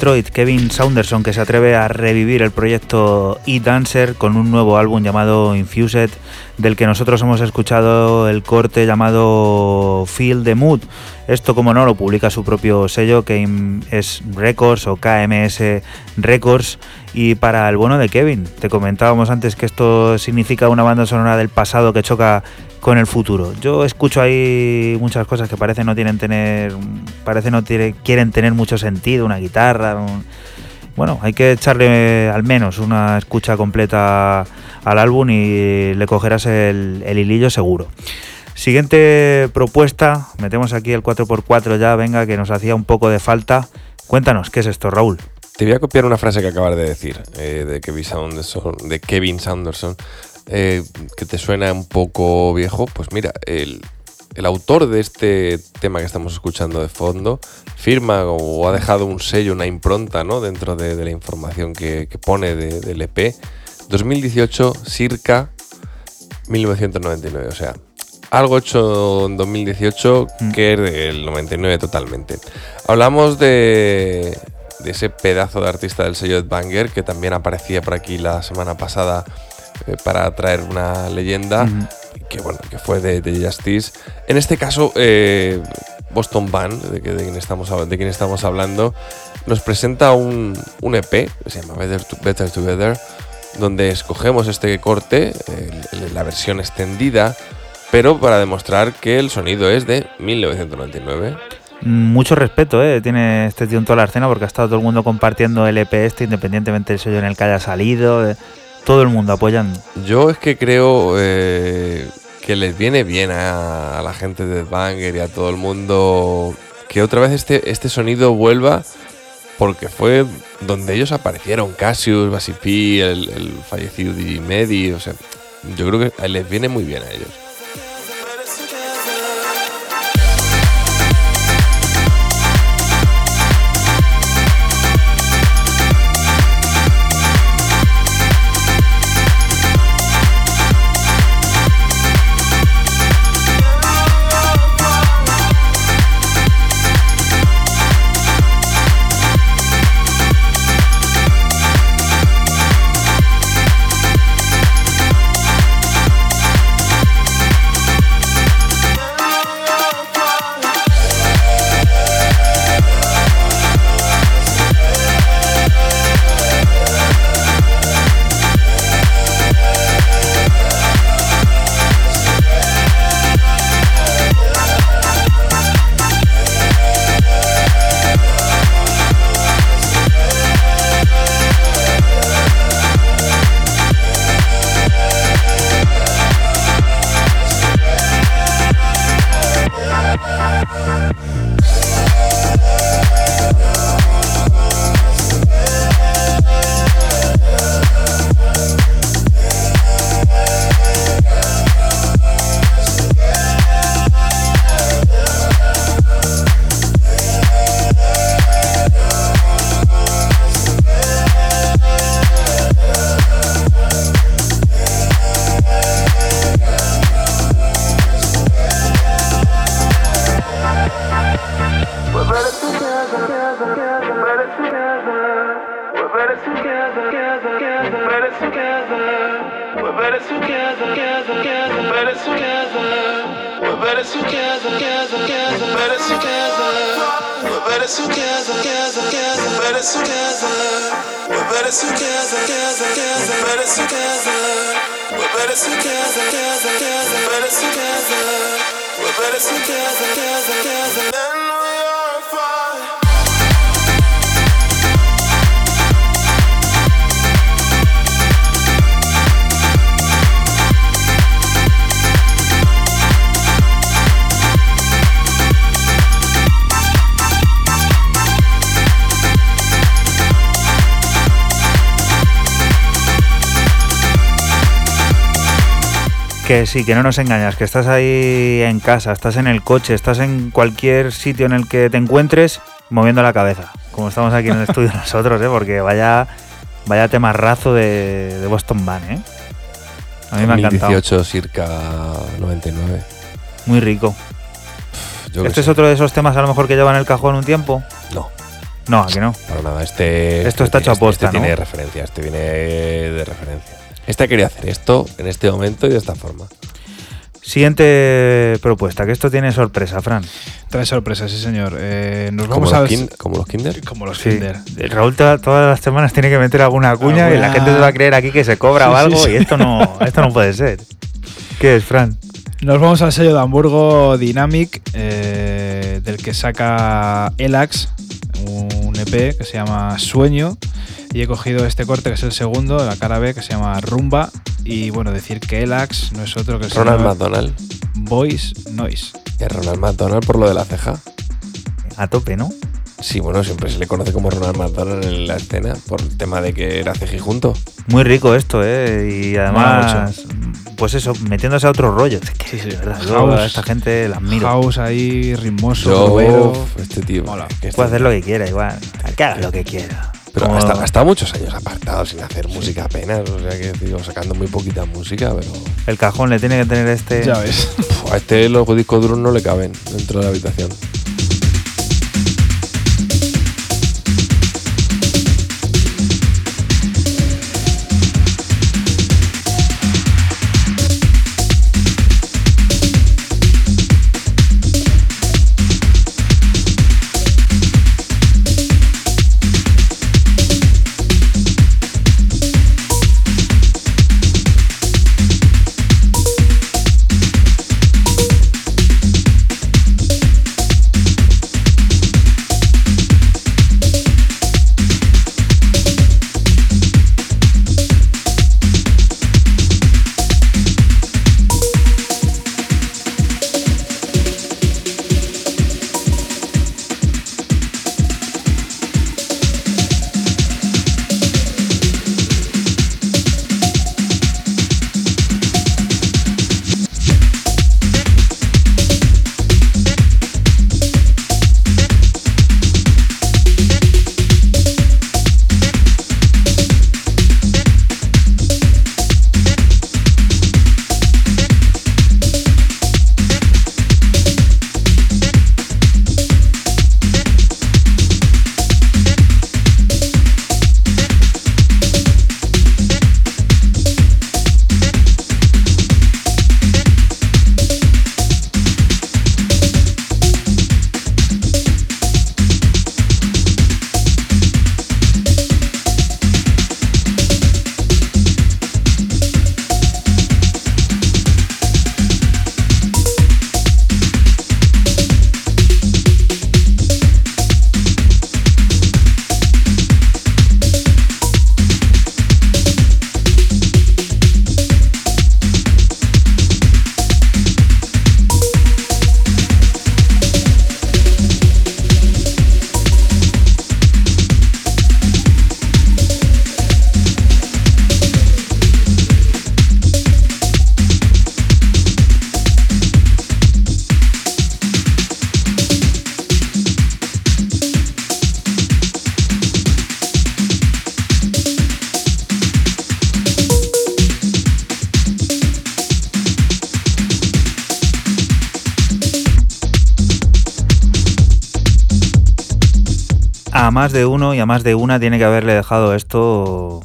Detroit, Kevin Saunderson, que se atreve a revivir el proyecto E-Dancer con un nuevo álbum llamado Infused, del que nosotros hemos escuchado el corte llamado Feel the Mood. Esto, como no, lo publica su propio sello, que es Records o KMS Records. Y para el bueno de Kevin, te comentábamos antes que esto significa una banda sonora del pasado que choca con el futuro. Yo escucho ahí muchas cosas que parece no tienen tener, parece no tiene, quieren tener mucho sentido, una guitarra, bueno, hay que echarle al menos una escucha completa al álbum y le cogerás el, hilillo seguro. Siguiente propuesta, metemos aquí el 4x4 ya, venga, que nos hacía un poco de falta. Cuéntanos, ¿qué es esto, Raúl? Te voy a copiar una frase que acabas de decir eh, de, Kevin Sanderson, de Kevin Sanderson, eh, que te suena un poco viejo. Pues mira, el, el autor de este tema que estamos escuchando de fondo firma o ha dejado un sello, una impronta ¿no? dentro de, la información que, pone del EP. 2018, circa 1999. O sea, algo hecho en 2018 mm. que es del 99 totalmente. Hablamos de, ese pedazo de artista del sello Ed Banger que también aparecía por aquí la semana pasada eh, para traer una leyenda que bueno, que fue de, Justice. En este caso, eh, Boston Band, de, de, quien estamos, de quien estamos hablando, nos presenta un, EP que se llama Better, Together, donde escogemos este corte, la versión extendida, pero para demostrar que el sonido es de 1999. Mucho respeto, ¿eh? tiene este tío en toda la escena porque ha estado todo el mundo compartiendo el EP este, independientemente del sello en el que haya salido. Todo el mundo apoyando. Yo es que creo eh, que les viene bien a, la gente de Banger y a todo el mundo que otra vez este, este sonido vuelva porque fue donde ellos aparecieron, Cassius, Basipi, el, fallecido Digi Medi, o sea, yo creo que les viene muy bien a ellos. Que sí, que no nos engañas, que estás ahí en casa, estás en el coche, estás en cualquier sitio en el que te encuentres moviendo la cabeza, como estamos aquí en el estudio nosotros, ¿eh? porque vaya, vaya temarrazo de, de Boston Band, ¿eh? A mí me ha encantado. 2018, circa 99. Muy rico. ¿Este es otro de esos temas a lo mejor que llevan el cajón un tiempo? No. No, aquí no. Para nada. Este, Esto está este hecho a posta, este ¿no? tiene referencia, este viene de referencia. Esta quería hacer esto en este momento y de esta forma. Siguiente propuesta, que esto tiene sorpresa, Fran. Trae sorpresa, sí, señor. Eh, nos Como vamos a los, kin- como los Kinder. Como los Sí. Kinder. Raúl to- todas las semanas tiene que meter alguna cuña y la gente se va a creer aquí que se cobra Sí, o sí, algo sí. y esto no, esto no puede ser. ¿Qué es, Fran? Nos vamos al sello de Hamburgo Dynamic, eh, del que saca Elax, un EP que se llama Sueño. Y he cogido este corte que es el segundo, la cara B, que se llama Rumba. Y bueno, decir que Elax no es otro que el Ronald McDonald. Voice Noise. Es Ronald McDonald por lo de la ceja. A tope, ¿no? Sí, bueno, siempre se le conoce como Ronald McDonald en la escena por el tema de que era cejijunto. Muy rico esto, ¿eh? Y además, pues eso, metiéndose a otro rollo. Es que, Sí, sí. de verdad, House. a esta gente la admiro. House ahí, ritmoso, Yo, este tío. Mola. que este- Puede hacer lo que quiera, igual. Que haga lo que quiera. Pero Como- ha estado, ha estado muchos años apartado sin hacer música apenas. O sea que digo, sacando muy poquita música, pero. El cajón le tiene que tener este. Ya ves. A este los discos duros no le caben dentro de la habitación. A más de uno y a más de una tiene que haberle dejado esto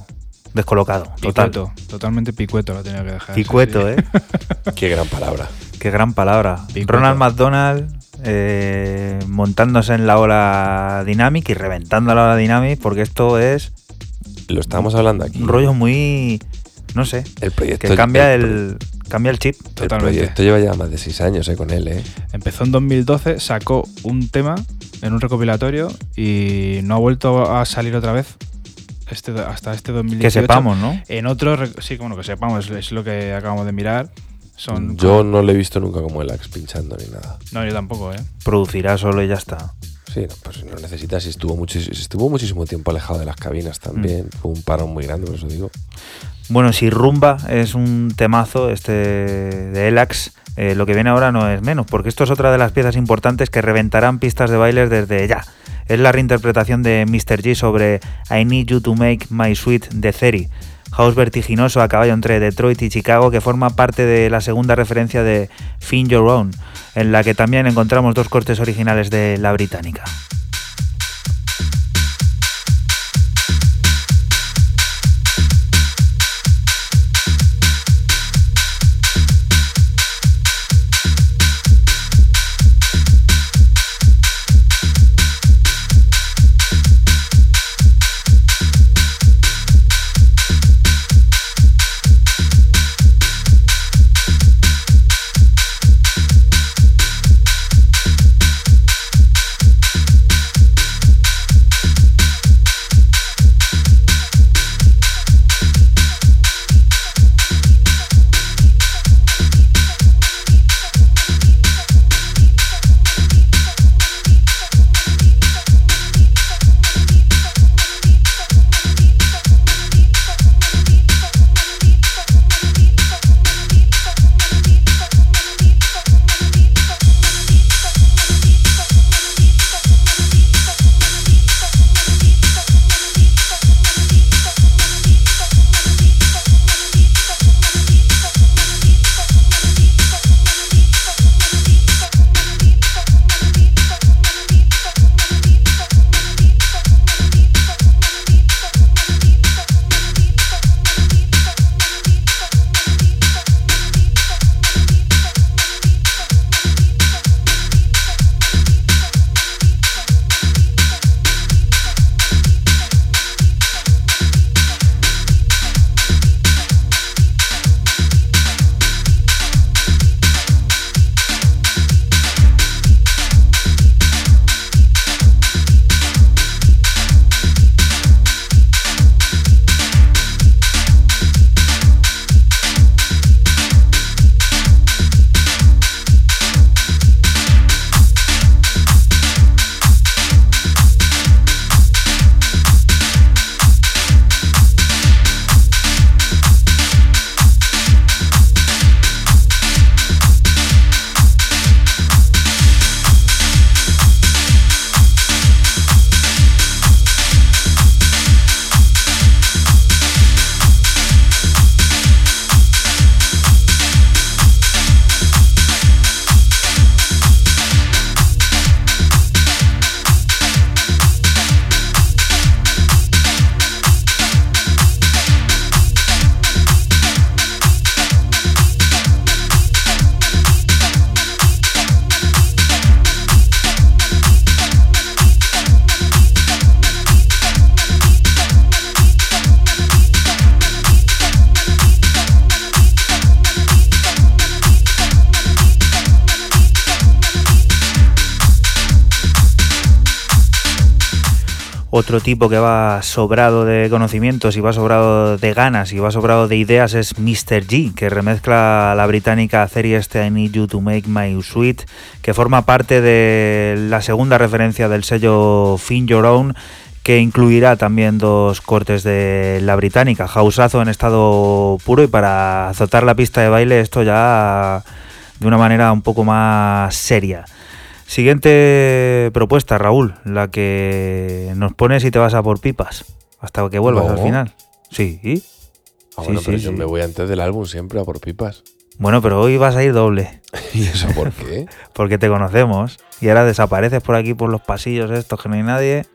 descolocado. Total. Picueto, totalmente picueto lo tenía que dejar. sí, Picueto, sí. ¿eh? Qué gran palabra. Qué gran palabra. Picueto. Ronald McDonald eh, montándose en la ola Dynamic y reventando la ola Dynamic porque esto es Lo estábamos hablando aquí. un rollo muy, no sé, El proyecto. que cambia el, el, cambia el chip. el Totalmente. proyecto lleva ya más de seis años eh, con él, ¿eh? Empezó en 2012, sacó un tema en un recopilatorio y no ha vuelto a salir otra vez este, hasta este 2018. Que sepamos, ¿no? En otro, sí, bueno, que sepamos, es lo que acabamos de mirar. Son Yo no le he visto nunca como el Axe pinchando ni nada. No, yo tampoco, ¿eh? Producirá solo y ya está. Sí, no, pues no necesitas. Y estuvo, muchis- estuvo muchísimo tiempo alejado de las cabinas también. Fue un parón muy grande, por eso digo. Bueno, si Rumba es un temazo este de Elax, eh, lo que viene ahora no es menos, porque esto es otra de las piezas importantes que reventarán pistas de bailes desde ya. Es la reinterpretación de Mr. G sobre I Need You to Make My Sweet de Theory, house vertiginoso a caballo entre Detroit y Chicago que forma parte de la segunda referencia de Fin Your Own, en la que también encontramos dos cortes originales de la británica. Otro tipo que va sobrado de conocimientos y va sobrado de ganas y va sobrado de ideas es Mr. G, que remezcla la británica serie este I Need You to Make My Sweet, que forma parte de la segunda referencia del sello Fin Your Own, que incluirá también dos cortes de la británica, Houseazo en estado puro y para azotar la pista de baile esto ya de una manera un poco más seria. Siguiente propuesta, Raúl, la que nos pones y te vas a por pipas hasta que vuelvas No. al final. Sí. Ah, bueno, Sí, pero sí, yo sí. me voy antes del álbum siempre a por pipas. Bueno, pero hoy vas a ir doble, ¿Y eso por qué? porque te conocemos y ahora desapareces por aquí por los pasillos estos que no hay nadie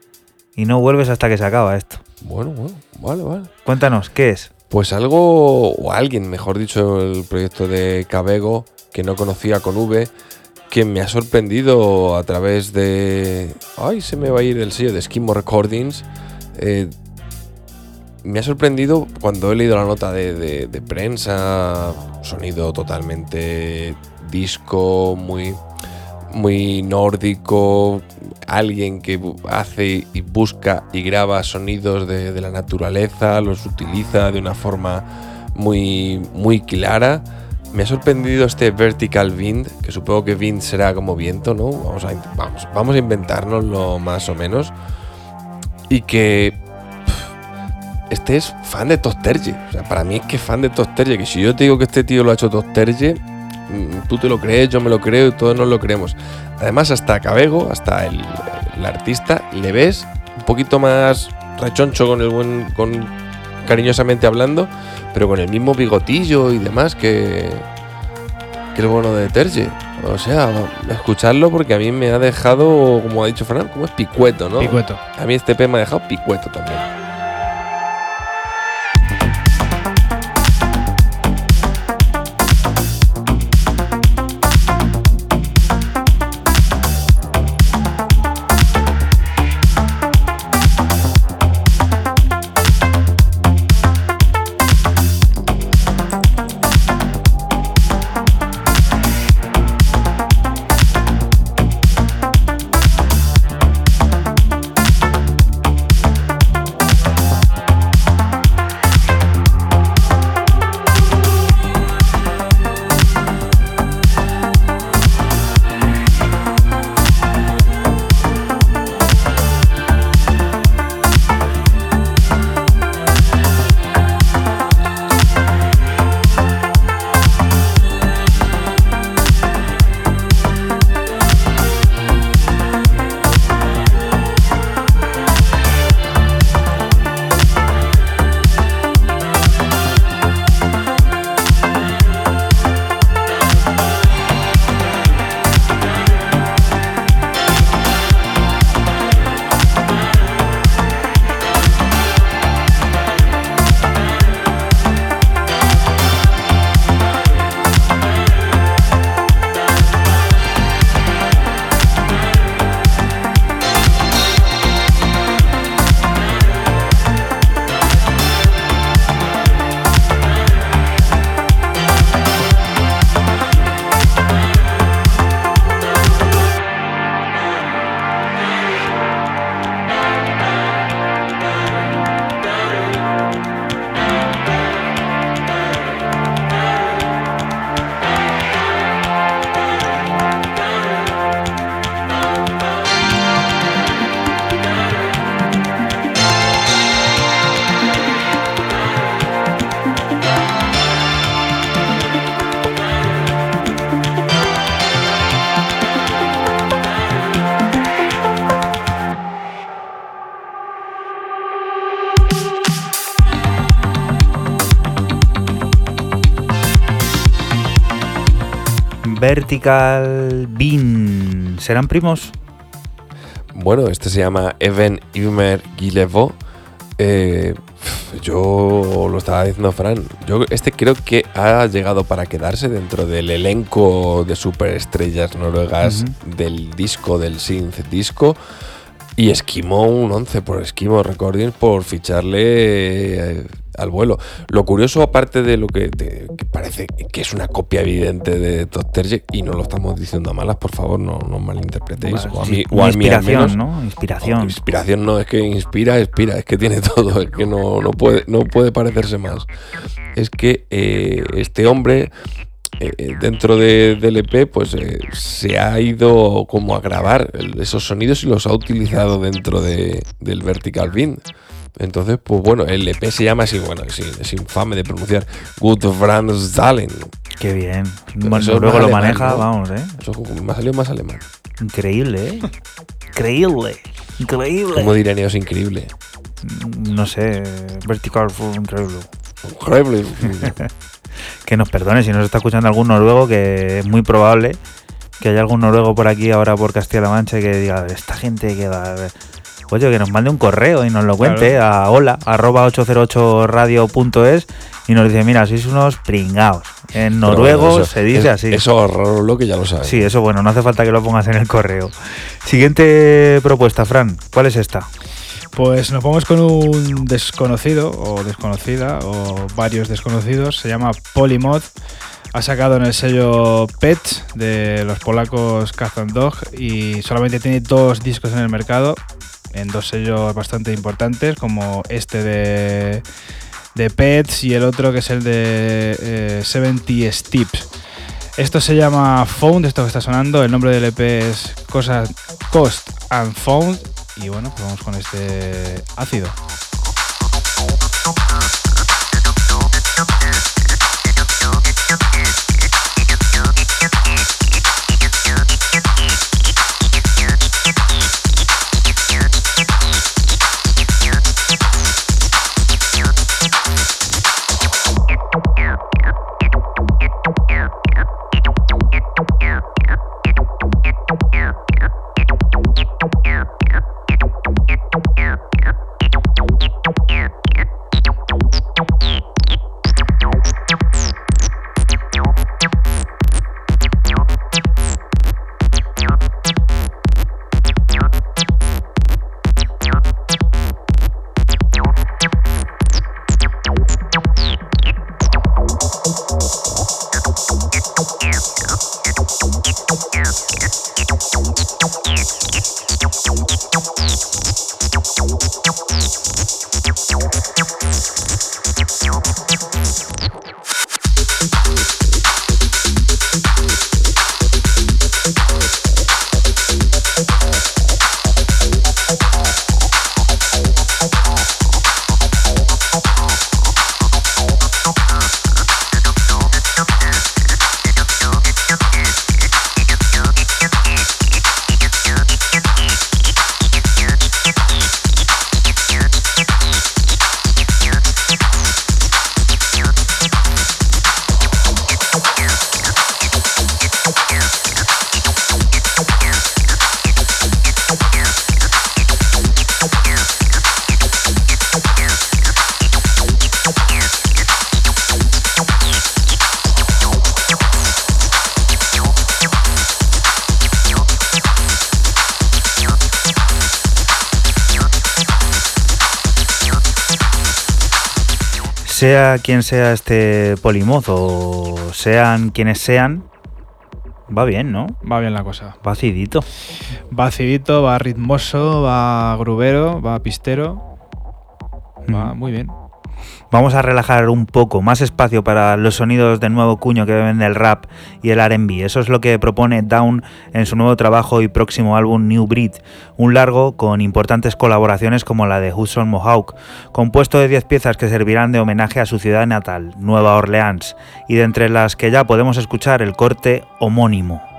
y no vuelves hasta que se acaba esto. bueno, bueno, vale, vale. Cuéntanos, ¿qué es? Pues algo, o alguien, mejor dicho, el proyecto de Cabego, que no conocía con V, que me ha sorprendido a través de... Ay, se me va a ir el sello de Skimo Recordings. Eh, me ha sorprendido cuando he leído la nota de, de- de prensa, sonido totalmente disco, muy, muy nórdico, alguien que hace y busca y graba sonidos de, de la naturaleza, los utiliza de una forma muy, muy clara. Me ha sorprendido este Vertical Wind, que supongo que Wind será como viento, ¿no? Vamos a, vamos, vamos a inventárnoslo más o menos. Y que este es fan de Tosterje. O sea, para mí es que es fan de Tosterje. Que si yo te digo que este tío lo ha hecho Tosterje, mm, tú te lo crees, yo me lo creo y todos nos lo creemos. Además, hasta Cabego, hasta el, el artista, le ves un poquito más rechoncho con el buen. con cariñosamente hablando, pero con el mismo bigotillo y demás que. que el bueno de Terje. O sea, escucharlo porque a mí me ha dejado, como ha dicho Fran, como es picueto, ¿no? Picueto. A mí este P me ha dejado picueto también. Vertical Bean. ¿Serán primos? Bueno, este se llama Even Ymer Gilevo. Eh, yo lo estaba diciendo Fran. Yo este creo que ha llegado para quedarse dentro del elenco de superestrellas noruegas del disco, del synth disco. Y esquimó un 11 por Esquimo Recordings por ficharle eh, al vuelo. Lo curioso, aparte de lo que, te- que parece que es una copia evidente de Terje, y no lo estamos diciendo a malas, por favor, no, no malinterpretéis. o a mí, o a mí al inspiración, menos. ¿no? Inspiración. Inspiración no, es que inspira, inspira, es que tiene todo, es que no, no, puede, no puede parecerse más. Es que eh, este hombre, eh, dentro de, del EP, pues eh, se ha ido como a grabar esos sonidos y los ha utilizado dentro de, del Vertical Bin. Entonces, pues bueno, el EP se llama así, bueno, es, es infame de pronunciar, Good Franz Dalen. Qué bien. Bueno, luego lo alemán, maneja, ¿no? vamos, ¿eh? Eso me ha salido más alemán. Increíble, ¿eh? Increíble. Increíble. Como dirían ellos, increíble. No sé, Vertical fue increíble. Increíble. Que nos perdone si nos está escuchando algún noruego, que es muy probable que haya algún noruego por aquí ahora por Castilla-La Mancha que diga, esta gente que va... Oye, que nos mande un correo y nos lo cuente a hola arroba 808radio.es y nos dice, mira, sois unos pringaos. En noruego bueno, eso- se dice es- así. Eso raro lo que ya lo sabes. Sí, eso bueno, no hace falta que lo pongas en el correo. Siguiente propuesta, Fran, ¿cuál es esta? Pues nos vamos con un desconocido o desconocida o varios desconocidos. Se llama Polymod. Ha sacado en el sello Pet de los polacos Kazan Dog y solamente tiene dos discos en el mercado en dos sellos bastante importantes como este de, de Pets y el otro que es el de eh, 70 Steps. Esto se llama Found, esto que está sonando. El nombre del EP es Cost and Found. Y bueno, pues vamos con este ácido. Sea quien sea este polimoz o sean quienes sean, va bien, ¿no? Va bien la cosa. Va acidito. Va acidito, va ritmoso, va grubero, va pistero. Va Mm. muy bien. Vamos a relajar un poco, más espacio para los sonidos de nuevo cuño que beben del rap y el RB. Eso es lo que propone Down en su nuevo trabajo y próximo álbum New Breed, un largo con importantes colaboraciones como la de Hudson Mohawk, compuesto de 10 piezas que servirán de homenaje a su ciudad natal, Nueva Orleans, y de entre las que ya podemos escuchar el corte homónimo.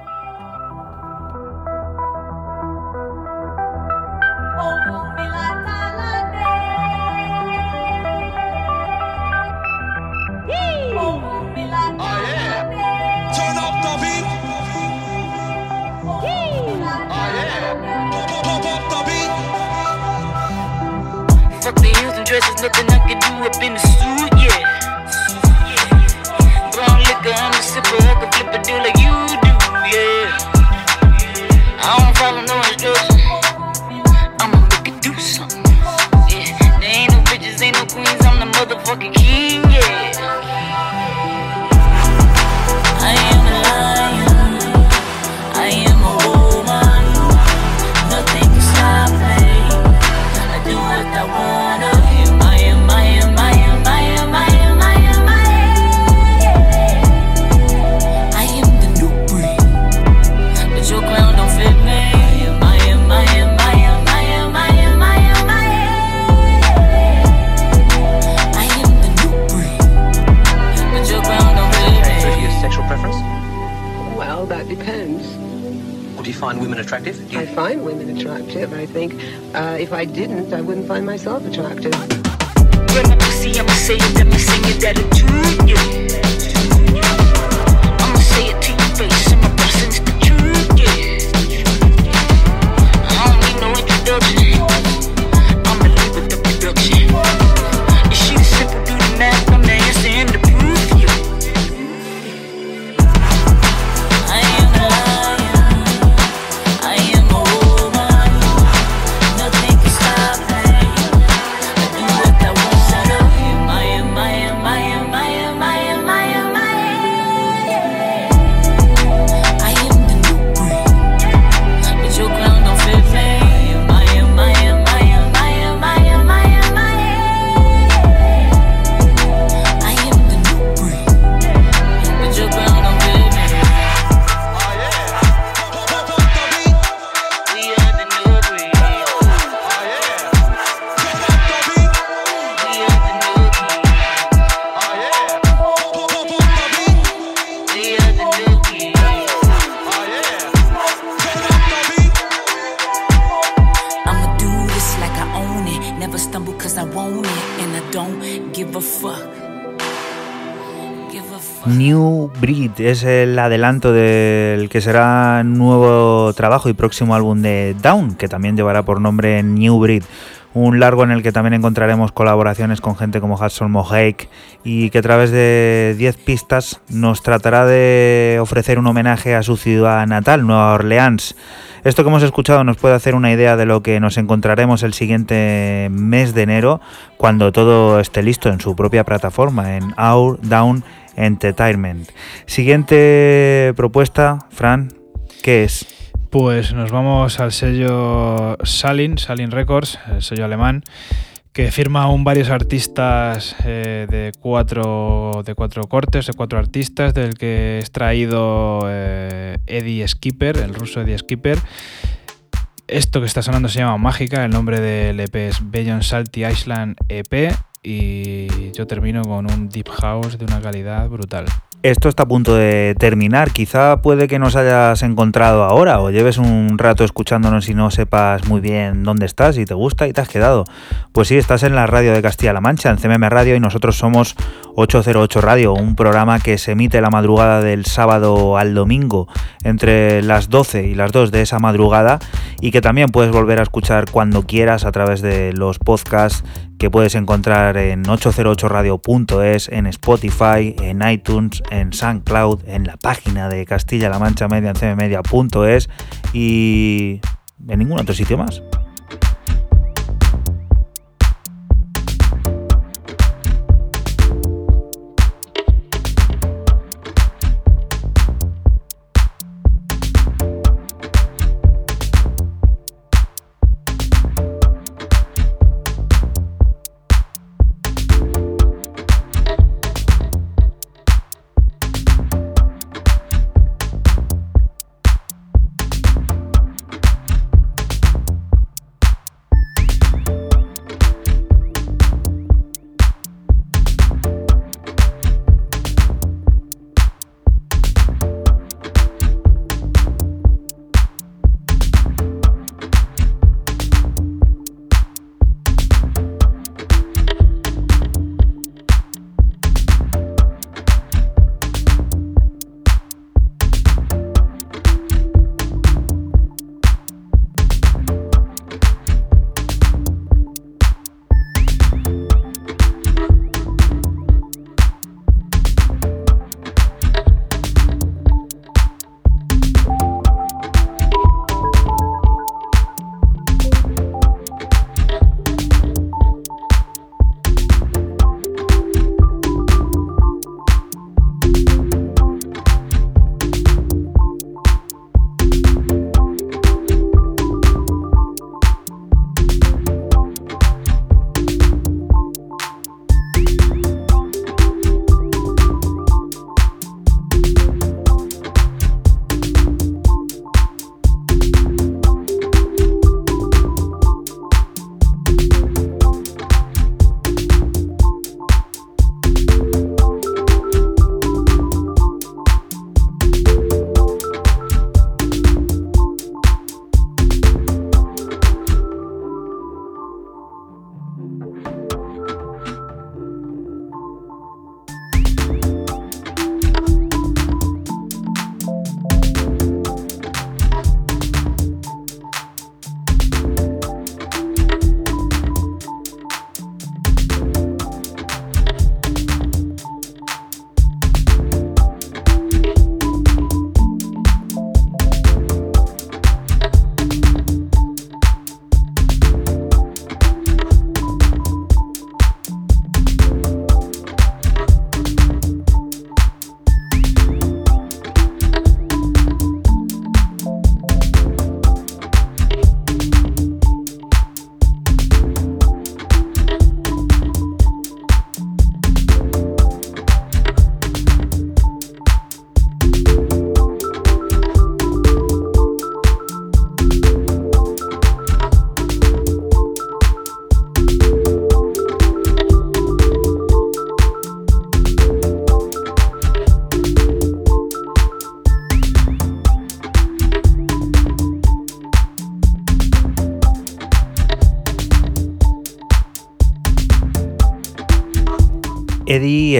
your attitude, your es el adelanto del que será nuevo trabajo y próximo álbum de Down, que también llevará por nombre New Breed. Un largo en el que también encontraremos colaboraciones con gente como Hudson Mohawk y que a través de 10 pistas nos tratará de ofrecer un homenaje a su ciudad natal, Nueva Orleans. Esto que hemos escuchado nos puede hacer una idea de lo que nos encontraremos el siguiente mes de enero cuando todo esté listo en su propia plataforma, en Our Down Entertainment. Siguiente propuesta, Fran, ¿qué es? Pues nos vamos al sello Salin, Salin Records, el sello alemán, que firma aún varios artistas eh, de, cuatro, de cuatro cortes, de cuatro artistas, del que he extraído eh, Eddie Skipper, el ruso Eddie Skipper. Esto que está sonando se llama Mágica, el nombre del EP es Beyond Salty Island EP y yo termino con un Deep House de una calidad brutal. Esto está a punto de terminar. Quizá puede que nos hayas encontrado ahora o lleves un rato escuchándonos y no sepas muy bien dónde estás y te gusta y te has quedado. Pues sí, estás en la radio de Castilla-La Mancha, en CMM Radio, y nosotros somos 808 Radio, un programa que se emite la madrugada del sábado al domingo entre las 12 y las 2 de esa madrugada y que también puedes volver a escuchar cuando quieras a través de los podcasts que puedes encontrar en 808radio.es, en Spotify, en iTunes, en SoundCloud, en la página de Castilla-La Mancha Media en cmmedia.es y en ningún otro sitio más.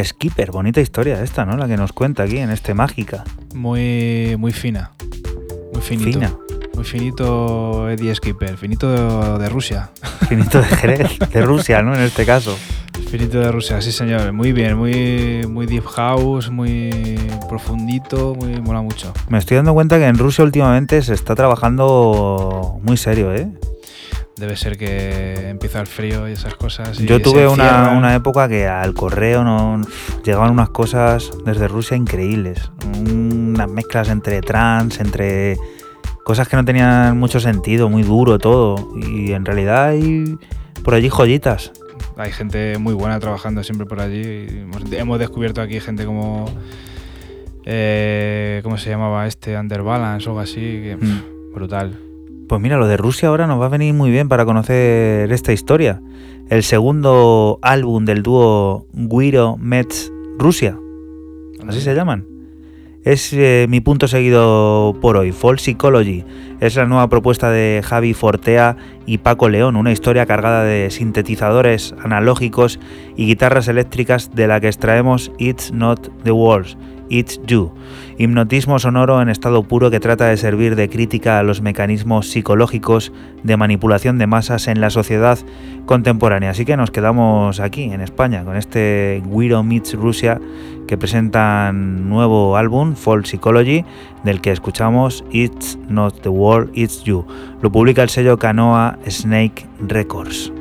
Skipper, bonita historia esta, ¿no? La que nos cuenta aquí en este Mágica. Muy, muy fina. Muy finito. Fina. Muy finito Eddie Skipper. Finito de, de Rusia. Finito de Jerez, de Rusia, ¿no? En este caso. Finito de Rusia, sí señor. Muy bien, muy, muy deep house, muy profundito, muy mola mucho. Me estoy dando cuenta que en Rusia últimamente se está trabajando muy serio, ¿eh? Debe ser que empieza el frío y esas cosas. y Yo tuve una, una época que al correo no llegaban unas cosas desde Rusia increíbles. Unas mezclas entre trans, entre cosas que no tenían mucho sentido, muy duro todo. Y en realidad hay por allí joyitas. Hay gente muy buena trabajando siempre por allí. Hemos, descubierto aquí gente como. eh, ¿Cómo se llamaba este? Underbalance o algo así. que, pff, Mm. brutal. Pues mira, lo de Rusia ahora nos va a venir muy bien para conocer esta historia. El segundo álbum del dúo Guiro Mets Rusia. Así se llaman. Es eh, mi punto seguido por hoy, False Psychology. Es la nueva propuesta de Javi Fortea y Paco León, una historia cargada de sintetizadores analógicos y guitarras eléctricas de la que extraemos It's Not the Walls, It's You. Hipnotismo sonoro en estado puro que trata de servir de crítica a los mecanismos psicológicos de manipulación de masas en la sociedad contemporánea. Así que nos quedamos aquí, en España, con este Guiro Meets Rusia que presentan nuevo álbum, Fall Psychology, del que escuchamos It's Not the World, It's You. Lo publica el sello Canoa Snake Records.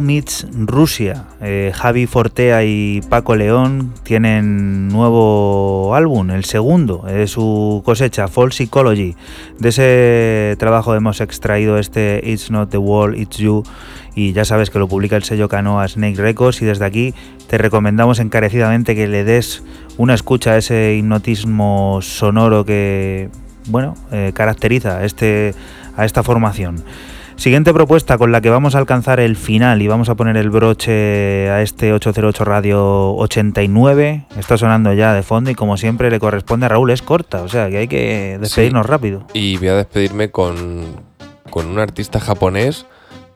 Meets Rusia. Eh, Javi Fortea y Paco León tienen nuevo álbum, el segundo de su cosecha, Fall Psychology. De ese trabajo hemos extraído este It's Not the World, It's You. Y ya sabes que lo publica el sello Canoa Snake Records. Y desde aquí te recomendamos encarecidamente que le des una escucha a ese hipnotismo sonoro que, bueno, eh, caracteriza este, a esta formación. Siguiente propuesta con la que vamos a alcanzar el final y vamos a poner el broche a este 808 Radio 89. Está sonando ya de fondo y como siempre le corresponde a Raúl, es corta, o sea que hay que despedirnos Sí. rápido. Y voy a despedirme con, con un artista japonés,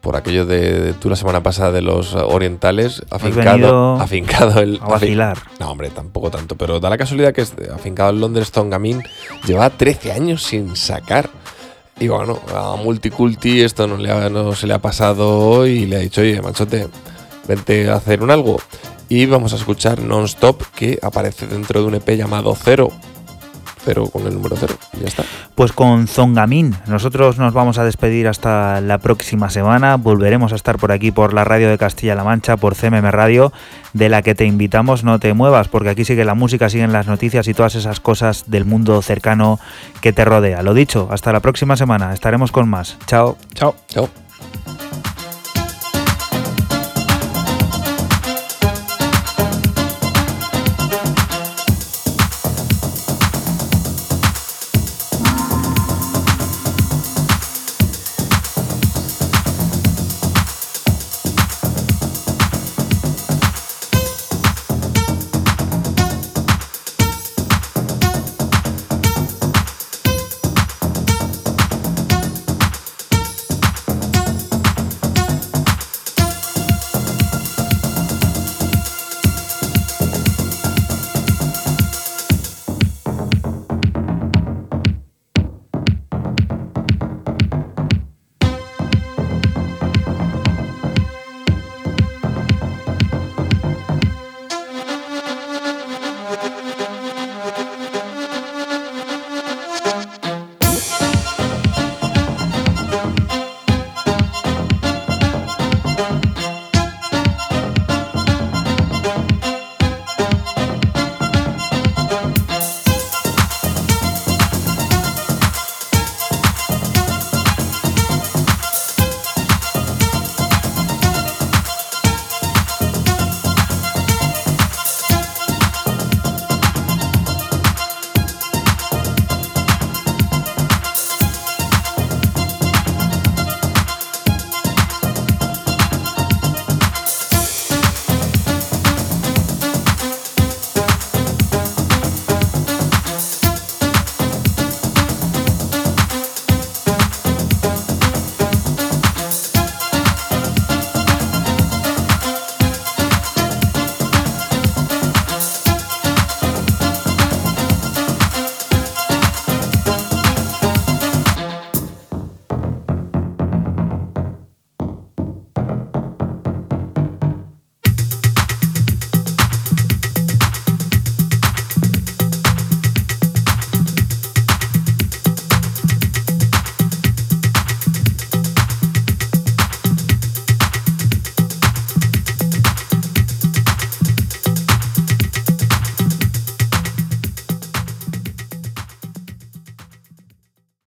por aquello de, de tú la semana pasada de los orientales, afincado, afincado el, a vacilar. afin- no, hombre, tampoco tanto, pero da la casualidad que es de- afincado en Londres Tongamin lleva 13 años sin sacar. Y bueno, a Multiculti esto no, le ha- se le ha pasado y le ha dicho, oye, machote, vente a hacer un algo. Y vamos a escuchar Non-Stop, que aparece dentro de un EP llamado Cero. Cero con el número cero. Y ya está. Pues con Zongamin, nosotros nos vamos a despedir hasta la próxima semana. Volveremos a estar por aquí por la radio de Castilla-La Mancha, por CMM Radio, de la que te invitamos. No te muevas, porque aquí sigue la música, siguen las noticias y todas esas cosas del mundo cercano que te rodea. Lo dicho, hasta la próxima semana. Estaremos con más. Chao. Chao. Chao.